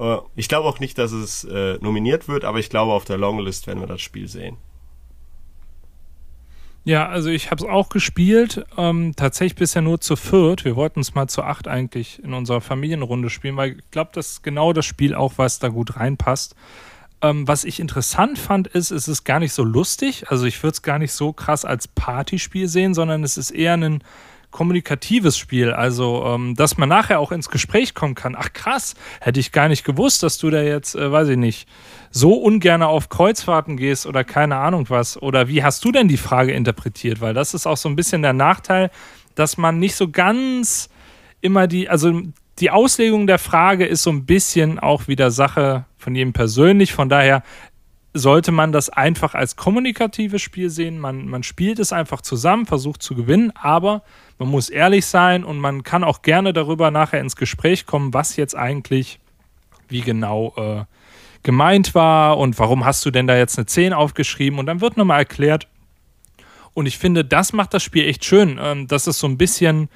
Äh, ich glaube auch nicht, dass es äh, nominiert wird, aber ich glaube, auf der Longlist werden wir das Spiel sehen. Ja, also ich habe es auch gespielt, ähm, tatsächlich bisher nur zu viert. Wir wollten es mal zu acht eigentlich in unserer Familienrunde spielen, weil ich glaube, das ist genau das Spiel auch, was da gut reinpasst. Ähm, was ich interessant fand, ist, es ist gar nicht so lustig. Also ich würde es gar nicht so krass als Partyspiel sehen, sondern es ist eher ein kommunikatives Spiel. Also, ähm, dass man nachher auch ins Gespräch kommen kann. Ach krass, hätte ich gar nicht gewusst, dass du da jetzt, äh, weiß ich nicht, so ungern auf Kreuzfahrten gehst oder keine Ahnung was. Oder wie hast du denn die Frage interpretiert? Weil das ist auch so ein bisschen der Nachteil, dass man nicht so ganz immer die, also die Auslegung der Frage ist so ein bisschen auch wieder Sache von jedem persönlich. Von daher sollte man das einfach als kommunikatives Spiel sehen. Man, man spielt es einfach zusammen, versucht zu gewinnen, aber man muss ehrlich sein und man kann auch gerne darüber nachher ins Gespräch kommen, was jetzt eigentlich wie genau äh, gemeint war und warum hast du denn da jetzt eine 10 aufgeschrieben und dann wird nochmal erklärt. Und ich finde, das macht das Spiel echt schön, ähm, dass es so ein bisschen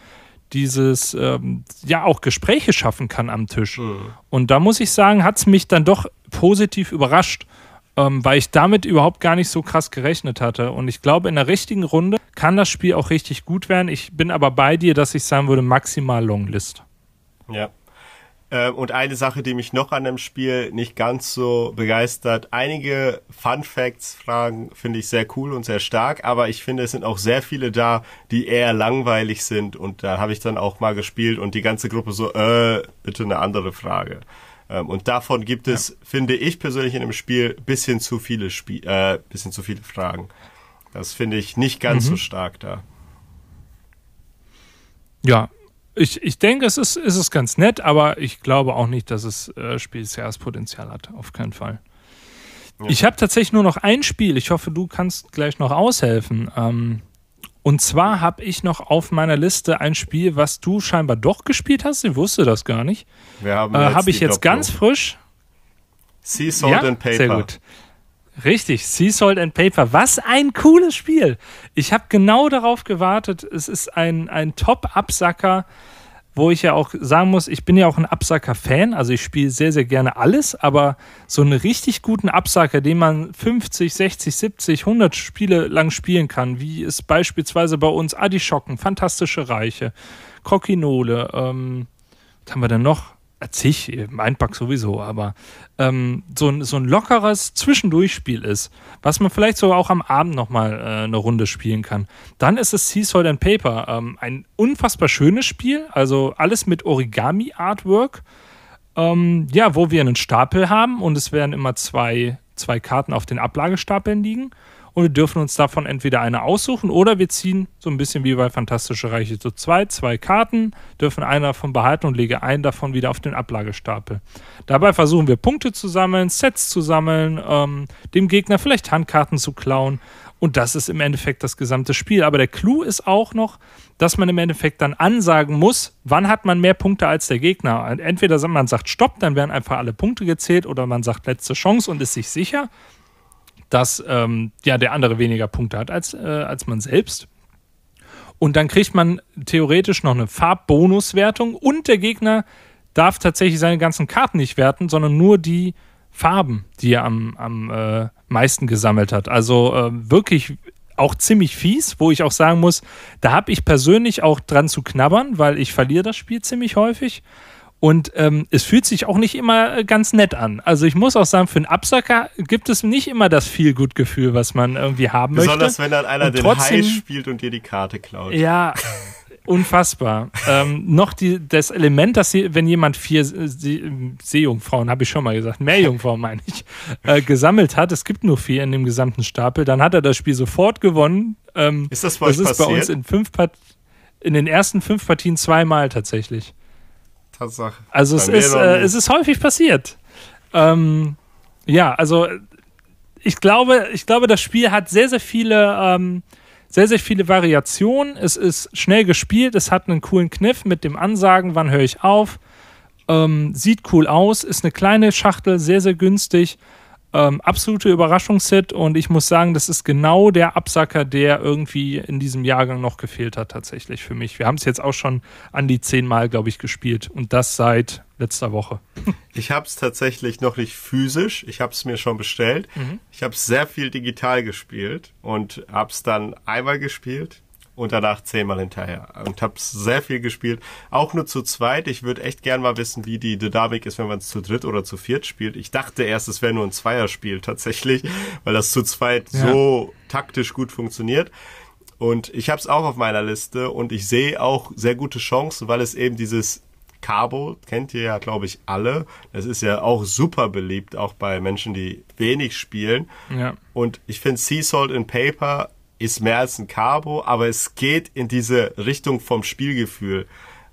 dieses, ähm, ja, auch Gespräche schaffen kann am Tisch. Mhm. Und da muss ich sagen, hat es mich dann doch positiv überrascht ähm, weil ich damit überhaupt gar nicht so krass gerechnet hatte. Und ich glaube, in der richtigen Runde kann das Spiel auch richtig gut werden. Ich bin aber bei dir, dass ich sagen würde, maximal Longlist. Ja. Ähm, und eine Sache, die mich noch an dem Spiel nicht ganz so begeistert, einige Fun Facts Fragen finde ich sehr cool und sehr stark, aber ich finde, es sind auch sehr viele da, die eher langweilig sind und da habe ich dann auch mal gespielt und die ganze Gruppe so, äh, bitte eine andere Frage. Ähm, und davon gibt es, ja. finde ich persönlich in dem Spiel, bisschen zu viele Spiel, äh, bisschen zu viele Fragen. Das finde ich nicht ganz mhm. so stark da. Ja, ich, ich denke, es ist, ist es ganz nett, aber ich glaube auch nicht, dass es äh, Potenzial hat. Auf keinen Fall. Ja. Ich habe tatsächlich nur noch ein Spiel. Ich hoffe, du kannst gleich noch aushelfen. Ähm, und zwar habe ich noch auf meiner Liste ein Spiel, was du scheinbar doch gespielt hast. Ich wusste das gar nicht. Äh, habe ich jetzt ganz frisch. Sea Salt ja? and Paper. Sehr gut. Richtig, Sea Salt and Paper. Was ein cooles Spiel. Ich habe genau darauf gewartet. Es ist ein, ein Top-Absacker wo ich ja auch sagen muss, ich bin ja auch ein Absacker-Fan, also ich spiele sehr, sehr gerne alles, aber so einen richtig guten Absacker, den man 50, 60, 70, 100 Spiele lang spielen kann, wie es beispielsweise bei uns Adischocken, Fantastische Reiche, Kokinole, ähm, was haben wir denn noch? Zig, Mindpack sowieso, aber ähm, so, ein, so ein lockeres Zwischendurchspiel ist, was man vielleicht sogar auch am Abend nochmal äh, eine Runde spielen kann, dann ist es Sea Salt and Paper. Ähm, ein unfassbar schönes Spiel, also alles mit Origami-Artwork. Ähm, ja, wo wir einen Stapel haben und es werden immer zwei, zwei Karten auf den Ablagestapeln liegen und wir dürfen uns davon entweder eine aussuchen oder wir ziehen so ein bisschen wie bei Fantastische Reiche zu zweit, zwei Karten, dürfen einer davon behalten und lege einen davon wieder auf den Ablagestapel. Dabei versuchen wir Punkte zu sammeln, Sets zu sammeln, ähm, dem Gegner vielleicht Handkarten zu klauen und das ist im Endeffekt das gesamte Spiel. Aber der Clou ist auch noch, dass man im Endeffekt dann ansagen muss, wann hat man mehr Punkte als der Gegner. Entweder man sagt Stopp, dann werden einfach alle Punkte gezählt, oder man sagt letzte Chance und ist sich sicher dass ähm, ja, der andere weniger Punkte hat als, äh, als man selbst. Und dann kriegt man theoretisch noch eine Farbbonuswertung und der Gegner darf tatsächlich seine ganzen Karten nicht werten, sondern nur die Farben, die er am, am äh, meisten gesammelt hat. Also äh, wirklich auch ziemlich fies, wo ich auch sagen muss, da habe ich persönlich auch dran zu knabbern, weil ich verliere das Spiel ziemlich häufig. Und ähm, es fühlt sich auch nicht immer äh, ganz nett an. Also ich muss auch sagen, für einen Absacker gibt es nicht immer das viel gut Gefühl, was man irgendwie haben Besonders möchte. Besonders wenn dann einer und den Hai spielt und dir die Karte klaut. Ja, Unfassbar. ähm, noch die, das Element, dass sie, wenn jemand vier See, Seejungfrauen, habe ich schon mal gesagt, mehr Jungfrauen meine ich, äh, gesammelt hat, es gibt nur vier in dem gesamten Stapel, dann hat er das Spiel sofort gewonnen. Ähm, ist das bei das ist passiert? bei uns in fünf Part in den ersten fünf Partien zweimal tatsächlich. Tatsache. Also es ist, äh, es ist häufig passiert. Ähm, ja, also ich glaube, ich glaube, das Spiel hat sehr, sehr viele ähm, sehr, sehr viele Variationen. Es ist schnell gespielt, es hat einen coolen Kniff mit dem Ansagen, wann höre ich auf. Ähm, sieht cool aus, ist eine kleine Schachtel, sehr, sehr günstig. Ähm, absolute Überraschungshit und ich muss sagen, das ist genau der Absacker, der irgendwie in diesem Jahrgang noch gefehlt hat, tatsächlich für mich. Wir haben es jetzt auch schon an die zehnmal, glaube ich, gespielt und das seit letzter Woche. Ich habe es tatsächlich noch nicht physisch, ich habe es mir schon bestellt. Mhm. Ich habe sehr viel digital gespielt und habe es dann einmal gespielt und danach zehnmal hinterher. Und habe sehr viel gespielt, auch nur zu zweit. Ich würde echt gern mal wissen, wie die Dynamik ist, wenn man es zu dritt oder zu viert spielt. Ich dachte erst, es wäre nur ein Zweierspiel tatsächlich, weil das zu zweit ja. so taktisch gut funktioniert. Und ich habe es auch auf meiner Liste und ich sehe auch sehr gute Chancen, weil es eben dieses Cabo kennt ihr ja, glaube ich, alle. Das ist ja auch super beliebt, auch bei Menschen, die wenig spielen. Ja. Und ich finde Sea Salt in Paper ist mehr als ein Cabo, aber es geht in diese Richtung vom Spielgefühl.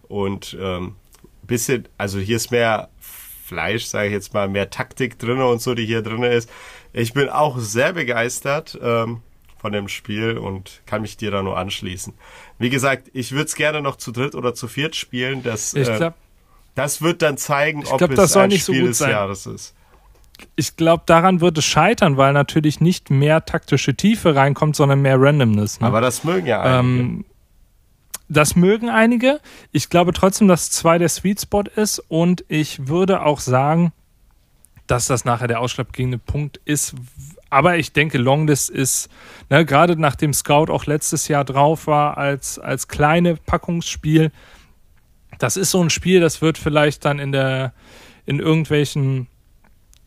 Und ähm, bisschen, also hier ist mehr Fleisch, sage ich jetzt mal, mehr Taktik drin und so, die hier drin ist. Ich bin auch sehr begeistert ähm, von dem Spiel und kann mich dir da nur anschließen. Wie gesagt, ich würde es gerne noch zu dritt oder zu viert spielen. Das, ich glaub, äh, das wird dann zeigen, ob glaub, es ein Spiel so des sein. Jahres ist ich glaube, daran wird es scheitern, weil natürlich nicht mehr taktische Tiefe reinkommt, sondern mehr Randomness. Ne? Aber das mögen ja einige. Ähm, das mögen einige. Ich glaube trotzdem, dass zwei der Sweet Spot ist und ich würde auch sagen, dass das nachher der ausschlaggebende Punkt ist. Aber ich denke, Longlist ist, ne, gerade nachdem Scout auch letztes Jahr drauf war, als, als kleine Packungsspiel, das ist so ein Spiel, das wird vielleicht dann in der, in irgendwelchen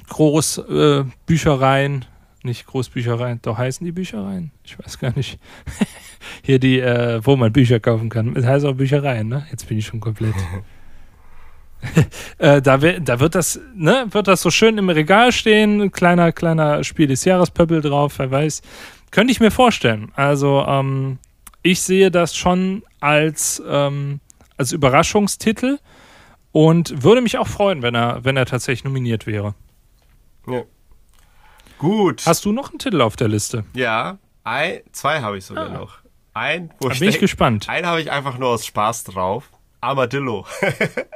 Großbüchereien, äh, nicht Großbüchereien, doch heißen die Büchereien? Ich weiß gar nicht. Hier die, äh, wo man Bücher kaufen kann. Es heißt auch Büchereien, ne? Jetzt bin ich schon komplett. äh, da, da, wird das, ne, wird das so schön im Regal stehen, kleiner, kleiner Spiel des Jahres Pöppel drauf, wer weiß. Könnte ich mir vorstellen. Also, ähm, ich sehe das schon als, ähm, als Überraschungstitel und würde mich auch freuen, wenn er, wenn er tatsächlich nominiert wäre. Ja. Gut. Hast du noch einen Titel auf der Liste? Ja, ein, zwei habe ich sogar ah. noch. Ein, wo da bin ich gespannt. Einen habe ich einfach nur aus Spaß drauf. Armadillo.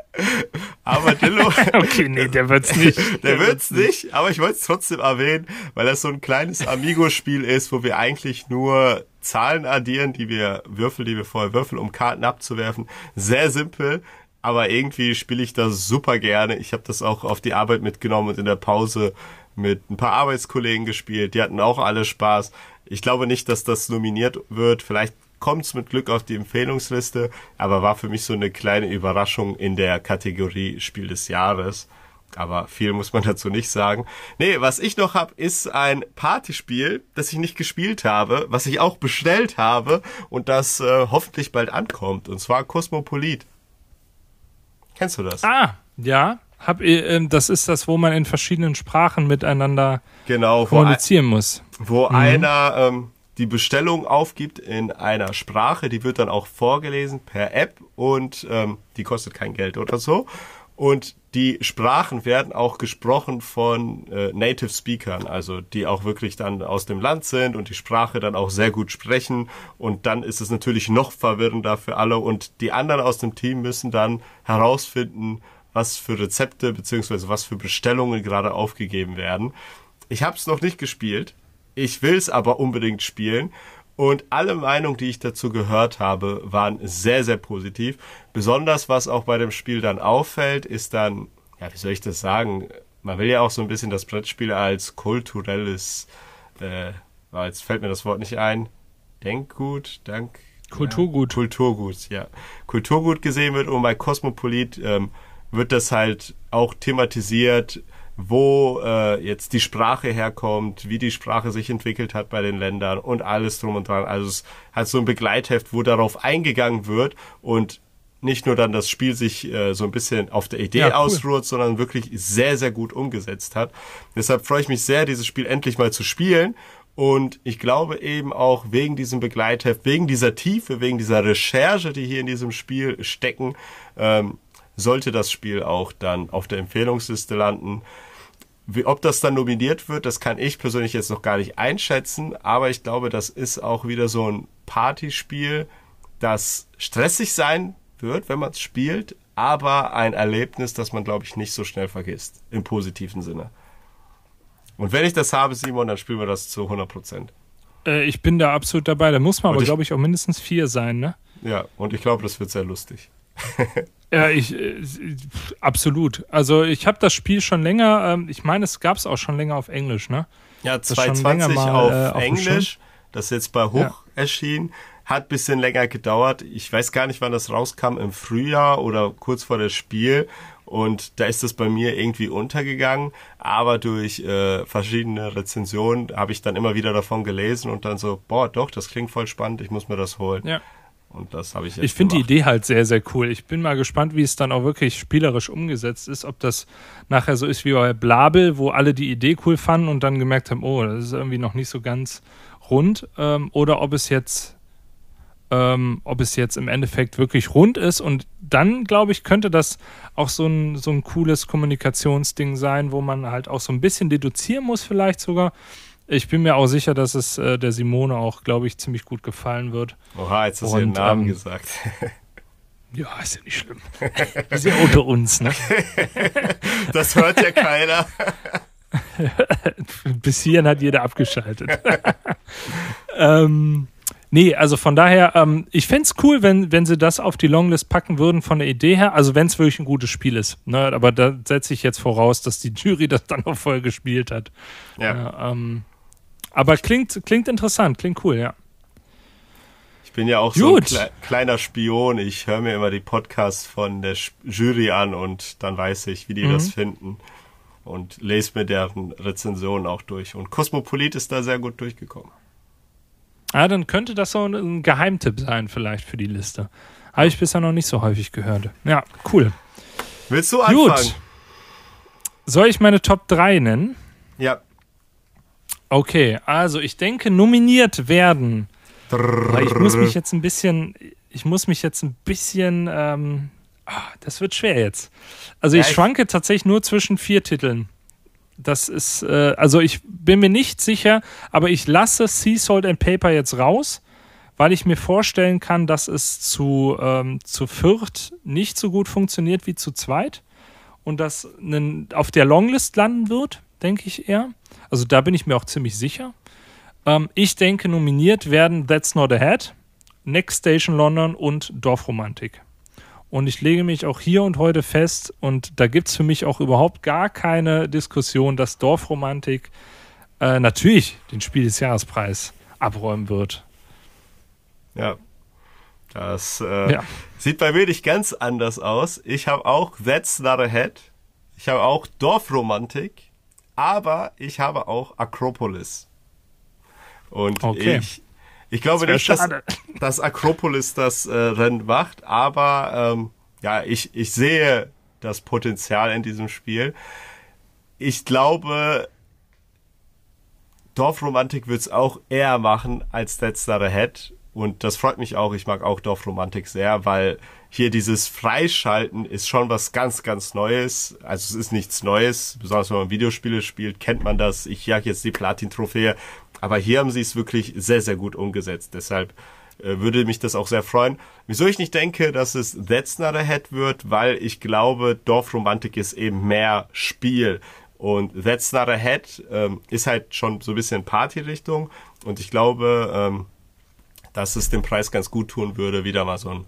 Armadillo. okay, nee, der wird's nicht. Der, der wird's nicht, aber ich wollte es trotzdem erwähnen, weil das so ein kleines Amigo-Spiel ist, wo wir eigentlich nur Zahlen addieren, die wir würfeln, die wir vorher würfeln, um Karten abzuwerfen. Sehr simpel, aber irgendwie spiele ich das super gerne. Ich habe das auch auf die Arbeit mitgenommen und in der Pause mit ein paar Arbeitskollegen gespielt. Die hatten auch alle Spaß. Ich glaube nicht, dass das nominiert wird. Vielleicht kommt es mit Glück auf die Empfehlungsliste, aber war für mich so eine kleine Überraschung in der Kategorie Spiel des Jahres. Aber viel muss man dazu nicht sagen. Nee, was ich noch hab, ist ein Partyspiel, das ich nicht gespielt habe, was ich auch bestellt habe und das äh, hoffentlich bald ankommt. Und zwar Cosmopolit. Kennst du das? Ah, ja. Hab, äh, das ist das, wo man in verschiedenen Sprachen miteinander genau, kommunizieren ein, muss. Wo mhm. einer ähm, die Bestellung aufgibt in einer Sprache, die wird dann auch vorgelesen per App und ähm, die kostet kein Geld oder so. Und die Sprachen werden auch gesprochen von äh, Native Speakern, also die auch wirklich dann aus dem Land sind und die Sprache dann auch sehr gut sprechen. Und dann ist es natürlich noch verwirrender für alle. Und die anderen aus dem Team müssen dann herausfinden, was für Rezepte beziehungsweise was für Bestellungen gerade aufgegeben werden. Ich habe es noch nicht gespielt. Ich will es aber unbedingt spielen. Und alle Meinungen, die ich dazu gehört habe, waren sehr, sehr positiv. Besonders was auch bei dem Spiel dann auffällt, ist dann, ja, wie soll ich das sagen? Man will ja auch so ein bisschen das Brettspiel als kulturelles, äh, jetzt fällt mir das Wort nicht ein, Denkgut, Dank. Kulturgut. Ja, Kulturgut, ja. Kulturgut gesehen wird und bei Cosmopolit ähm, wird das halt auch thematisiert, wo äh, jetzt die Sprache herkommt, wie die Sprache sich entwickelt hat bei den Ländern und alles drum und dran. Also es hat so ein Begleitheft, wo darauf eingegangen wird und nicht nur dann das Spiel sich äh, so ein bisschen auf der Idee ja, cool. ausruht, sondern wirklich sehr, sehr gut umgesetzt hat. Deshalb freue ich mich sehr, dieses Spiel endlich mal zu spielen. Und ich glaube eben auch wegen diesem Begleitheft, wegen dieser Tiefe, wegen dieser Recherche, die hier in diesem Spiel stecken, ähm, sollte das Spiel auch dann auf der Empfehlungsliste landen. Wie, ob das dann nominiert wird, das kann ich persönlich jetzt noch gar nicht einschätzen, aber ich glaube, das ist auch wieder so ein Partyspiel, das stressig sein wird, wenn man es spielt, aber ein Erlebnis, das man, glaube ich, nicht so schnell vergisst, im positiven Sinne. Und wenn ich das habe, Simon, dann spielen wir das zu 100 Prozent. Äh, ich bin da absolut dabei. Da muss man aber, glaube ich, auch mindestens vier sein, ne? Ja, und ich glaube, das wird sehr lustig. Ja, ich äh, absolut. Also ich habe das Spiel schon länger, ähm, ich meine, es gab es auch schon länger auf Englisch, ne? Ja, 2020 mal, auf, äh, auf Englisch. Das ist jetzt bei Hoch ja. erschienen. Hat bisschen länger gedauert. Ich weiß gar nicht, wann das rauskam, im Frühjahr oder kurz vor dem Spiel. Und da ist das bei mir irgendwie untergegangen. Aber durch äh, verschiedene Rezensionen habe ich dann immer wieder davon gelesen und dann so, boah, doch, das klingt voll spannend, ich muss mir das holen. Ja. Und das habe ich jetzt Ich finde die Idee halt sehr, sehr cool. Ich bin mal gespannt, wie es dann auch wirklich spielerisch umgesetzt ist. Ob das nachher so ist wie bei Blabel, wo alle die Idee cool fanden und dann gemerkt haben, oh, das ist irgendwie noch nicht so ganz rund. Ähm, oder ob es jetzt ähm, ob es jetzt im Endeffekt wirklich rund ist. Und dann, glaube ich, könnte das auch so ein, so ein cooles Kommunikationsding sein, wo man halt auch so ein bisschen deduzieren muss, vielleicht sogar ich bin mir auch sicher, dass es äh, der Simone auch, glaube ich, ziemlich gut gefallen wird. Oha, jetzt hast du ihren Namen ähm, gesagt. Ja, ist ja nicht schlimm. Wir sind unter uns, ne? Das hört ja keiner. Bis hierhin hat jeder abgeschaltet. ähm, nee, also von daher, ähm, ich fände es cool, wenn, wenn sie das auf die Longlist packen würden von der Idee her. Also wenn es wirklich ein gutes Spiel ist. Ne? Aber da setze ich jetzt voraus, dass die Jury das dann auch voll gespielt hat. Ja. Äh, ähm, aber klingt, klingt interessant, klingt cool, ja. Ich bin ja auch Gut. so ein kle kleiner Spion. Ich höre mir immer die Podcasts von der Jury an und dann weiß ich, wie die mhm. das finden. Und lese mir deren Rezensionen auch durch. Und Cosmopolit ist da sehr gut durchgekommen. Ah, dann könnte das so ein Geheimtipp sein, vielleicht für die Liste. Habe ich bisher noch nicht so häufig gehört. Ja, cool. Willst du anfangen? Gut. Soll ich meine Top 3 nennen? Ja. Okay, also ich denke, nominiert werden. Weil ich muss mich jetzt ein bisschen, ich muss mich jetzt ein bisschen, ähm, oh, das wird schwer jetzt. Also ich ja, schwanke tatsächlich nur zwischen vier Titeln. Das ist, äh, also ich bin mir nicht sicher, aber ich lasse Sea Salt and Paper jetzt raus, weil ich mir vorstellen kann, dass es zu, ähm, zu viert nicht so gut funktioniert wie zu zweit und das auf der Longlist landen wird, denke ich eher. Also da bin ich mir auch ziemlich sicher. Ähm, ich denke, nominiert werden That's Not a Head, Next Station London und Dorfromantik. Und ich lege mich auch hier und heute fest, und da gibt es für mich auch überhaupt gar keine Diskussion, dass Dorfromantik äh, natürlich den Spiel des Jahrespreis abräumen wird. Ja. Das äh, ja. sieht bei mir nicht ganz anders aus. Ich habe auch That's Not a Head. Ich habe auch Dorfromantik aber ich habe auch Akropolis. Und okay. ich, ich glaube das nicht, dass, dass Akropolis das äh, Rennen macht, aber ähm, ja, ich, ich sehe das Potenzial in diesem Spiel. Ich glaube, Dorfromantik wird es auch eher machen als Not Ahead. Und das freut mich auch. Ich mag auch Dorfromantik sehr, weil hier dieses Freischalten ist schon was ganz, ganz Neues. Also es ist nichts Neues, besonders wenn man Videospiele spielt, kennt man das. Ich jag jetzt die Platin-Trophäe. Aber hier haben sie es wirklich sehr, sehr gut umgesetzt. Deshalb äh, würde mich das auch sehr freuen. Wieso ich nicht denke, dass es That's Not Ahead wird, weil ich glaube, Dorfromantik ist eben mehr Spiel. Und That's Not Ahead ähm, ist halt schon so ein bisschen Party-Richtung. Und ich glaube, ähm, dass es dem Preis ganz gut tun würde, wieder mal so ein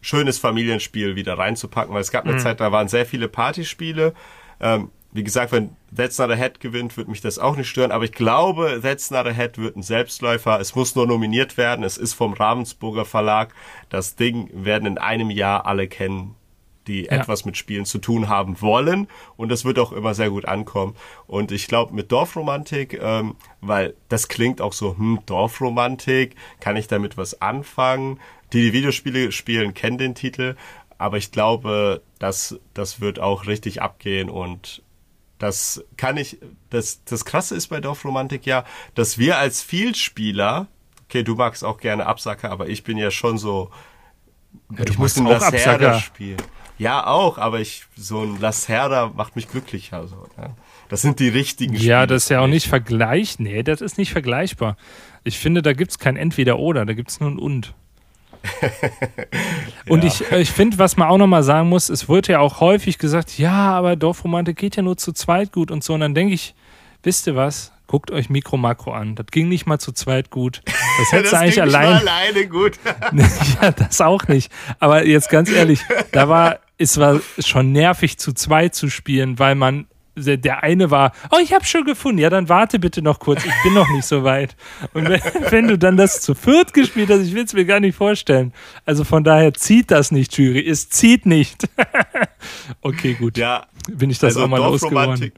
schönes Familienspiel wieder reinzupacken, weil es gab eine mhm. Zeit, da waren sehr viele Partyspiele. Ähm, wie gesagt, wenn That's Not a Head gewinnt, wird mich das auch nicht stören, aber ich glaube, That's Not a Head wird ein Selbstläufer. Es muss nur nominiert werden. Es ist vom Ravensburger Verlag. Das Ding werden in einem Jahr alle kennen, die ja. etwas mit Spielen zu tun haben wollen. Und das wird auch immer sehr gut ankommen. Und ich glaube, mit Dorfromantik, ähm, weil das klingt auch so, hm, Dorfromantik, kann ich damit was anfangen? Die, die Videospiele spielen, kennen den Titel. Aber ich glaube, dass das wird auch richtig abgehen und das kann ich, das, das Krasse ist bei Dorfromantik ja, dass wir als Vielspieler, okay, du magst auch gerne Absacker, aber ich bin ja schon so, ja, ich muss in Lacerda spielen. Ja, auch, aber ich, so ein Lacerda macht mich glücklicher, so, ja. Das sind die richtigen Spiele. Ja, das ist ja auch nicht vergleich, nee, das ist nicht vergleichbar. Ich finde, da gibt's kein Entweder-Oder, da gibt's nur ein Und. Und ja. ich, äh, ich finde, was man auch nochmal sagen muss, es wird ja auch häufig gesagt, ja, aber Dorfromantik geht ja nur zu zweit gut und so. Und dann denke ich, wisst ihr was? Guckt euch Mikro Makro an. Das ging nicht mal zu zweit gut. Das hättest du eigentlich allein. Nicht mal alleine gut. ja, das auch nicht. Aber jetzt ganz ehrlich, da war, es war schon nervig zu zweit zu spielen, weil man der eine war, oh, ich habe schon gefunden. Ja, dann warte bitte noch kurz, ich bin noch nicht so weit. Und wenn, wenn du dann das zu viert gespielt hast, ich will es mir gar nicht vorstellen. Also von daher zieht das nicht, Jury. Es zieht nicht. okay, gut. Ja. Bin ich das also auch mal losgeworden.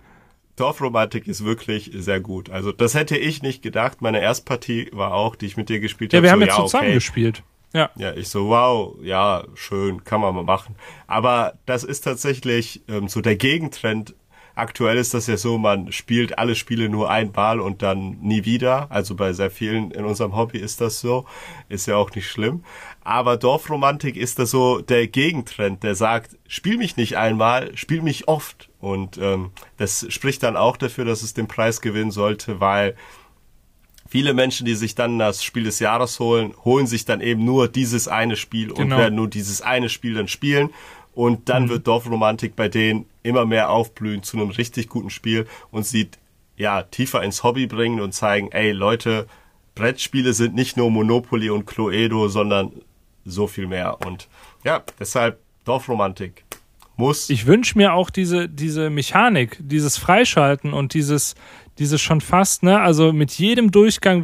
Dorfromantik ist wirklich sehr gut. Also das hätte ich nicht gedacht. Meine Erstpartie war auch, die ich mit dir gespielt habe. Ja, wir haben so, jetzt ja, zusammen okay. gespielt. Ja. Ja, ich so, wow, ja, schön, kann man mal machen. Aber das ist tatsächlich ähm, so der Gegentrend Aktuell ist das ja so, man spielt alle Spiele nur einmal und dann nie wieder. Also bei sehr vielen in unserem Hobby ist das so. Ist ja auch nicht schlimm. Aber Dorfromantik ist da so der Gegentrend, der sagt, spiel mich nicht einmal, spiel mich oft. Und ähm, das spricht dann auch dafür, dass es den Preis gewinnen sollte, weil viele Menschen, die sich dann das Spiel des Jahres holen, holen sich dann eben nur dieses eine Spiel genau. und werden nur dieses eine Spiel dann spielen. Und dann mhm. wird Dorfromantik bei denen immer mehr aufblühen zu einem richtig guten Spiel und sie ja tiefer ins Hobby bringen und zeigen, ey Leute, Brettspiele sind nicht nur Monopoly und Cluedo, sondern so viel mehr. Und ja, deshalb Dorfromantik muss. Ich wünsche mir auch diese, diese Mechanik, dieses Freischalten und dieses, dieses schon fast, ne, also mit jedem Durchgang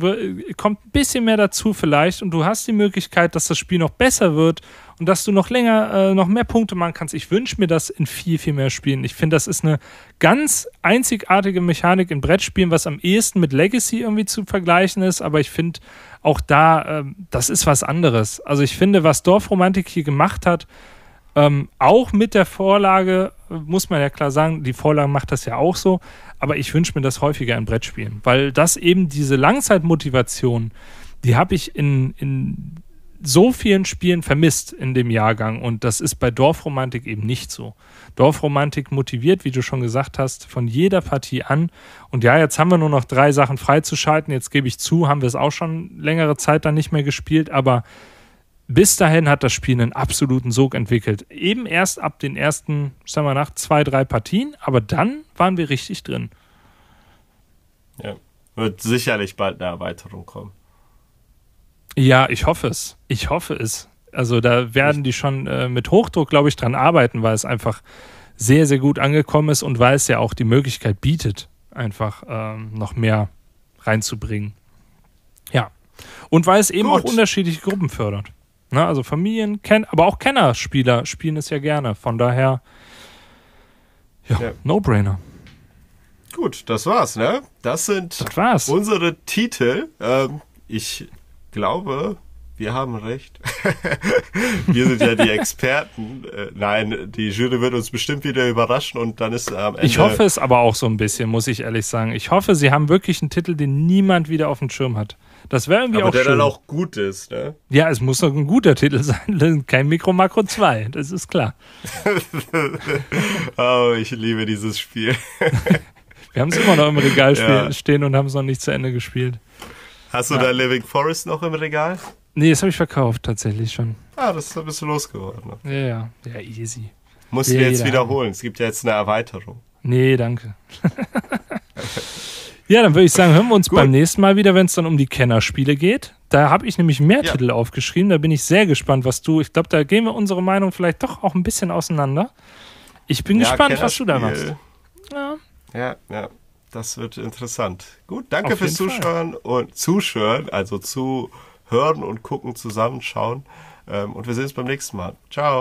kommt ein bisschen mehr dazu vielleicht und du hast die Möglichkeit, dass das Spiel noch besser wird und dass du noch länger, äh, noch mehr Punkte machen kannst. Ich wünsche mir das in viel, viel mehr Spielen. Ich finde, das ist eine ganz einzigartige Mechanik in Brettspielen, was am ehesten mit Legacy irgendwie zu vergleichen ist, aber ich finde auch da, äh, das ist was anderes. Also ich finde, was Dorfromantik hier gemacht hat, ähm, auch mit der Vorlage, muss man ja klar sagen, die Vorlage macht das ja auch so, aber ich wünsche mir das häufiger in Brettspielen, weil das eben diese Langzeitmotivation, die habe ich in, in so vielen Spielen vermisst in dem Jahrgang und das ist bei Dorfromantik eben nicht so. Dorfromantik motiviert, wie du schon gesagt hast, von jeder Partie an. Und ja, jetzt haben wir nur noch drei Sachen freizuschalten. Jetzt gebe ich zu, haben wir es auch schon längere Zeit dann nicht mehr gespielt, aber bis dahin hat das Spiel einen absoluten Sog entwickelt. Eben erst ab den ersten, sagen wir nach zwei, drei Partien, aber dann waren wir richtig drin. Ja, wird sicherlich bald eine Erweiterung kommen. Ja, ich hoffe es. Ich hoffe es. Also da werden die schon äh, mit Hochdruck, glaube ich, dran arbeiten, weil es einfach sehr, sehr gut angekommen ist und weil es ja auch die Möglichkeit bietet, einfach ähm, noch mehr reinzubringen. Ja. Und weil es eben gut. auch unterschiedliche Gruppen fördert. Ne? Also Familien, aber auch Kennerspieler spielen es ja gerne. Von daher, ja, ja. No-Brainer. Gut, das war's, ne? Das sind das war's. unsere Titel. Ähm, ich glaube, wir haben recht. wir sind ja die Experten. Äh, nein, die Jury wird uns bestimmt wieder überraschen und dann ist am Ende. Ich hoffe es aber auch so ein bisschen, muss ich ehrlich sagen. Ich hoffe, sie haben wirklich einen Titel, den niemand wieder auf dem Schirm hat. Das wäre irgendwie aber auch der schön. dann auch gut ist, ne? Ja, es muss doch ein guter Titel sein. Kein Mikro Makro 2, das ist klar. oh, ich liebe dieses Spiel. Wir haben es immer noch im Regal ja. stehen und haben es noch nicht zu Ende gespielt. Hast du ja. da Living Forest noch im Regal? Nee, das habe ich verkauft tatsächlich schon. Ah, das ist ein bisschen losgeworden. Ja, ja, ja, easy. Musst du jetzt wiederholen. Haben. Es gibt ja jetzt eine Erweiterung. Nee, danke. Ja, dann würde ich sagen, hören wir uns Gut. beim nächsten Mal wieder, wenn es dann um die Kennerspiele geht. Da habe ich nämlich mehr ja. Titel aufgeschrieben. Da bin ich sehr gespannt, was du. Ich glaube, da gehen wir unsere Meinung vielleicht doch auch ein bisschen auseinander. Ich bin ja, gespannt, was du da machst. Ja, ja. ja das wird interessant. Gut, danke Auf fürs Zuschauen Fall. und Zuschauen, also zu hören und gucken, zusammenschauen. Ähm, und wir sehen uns beim nächsten Mal. Ciao.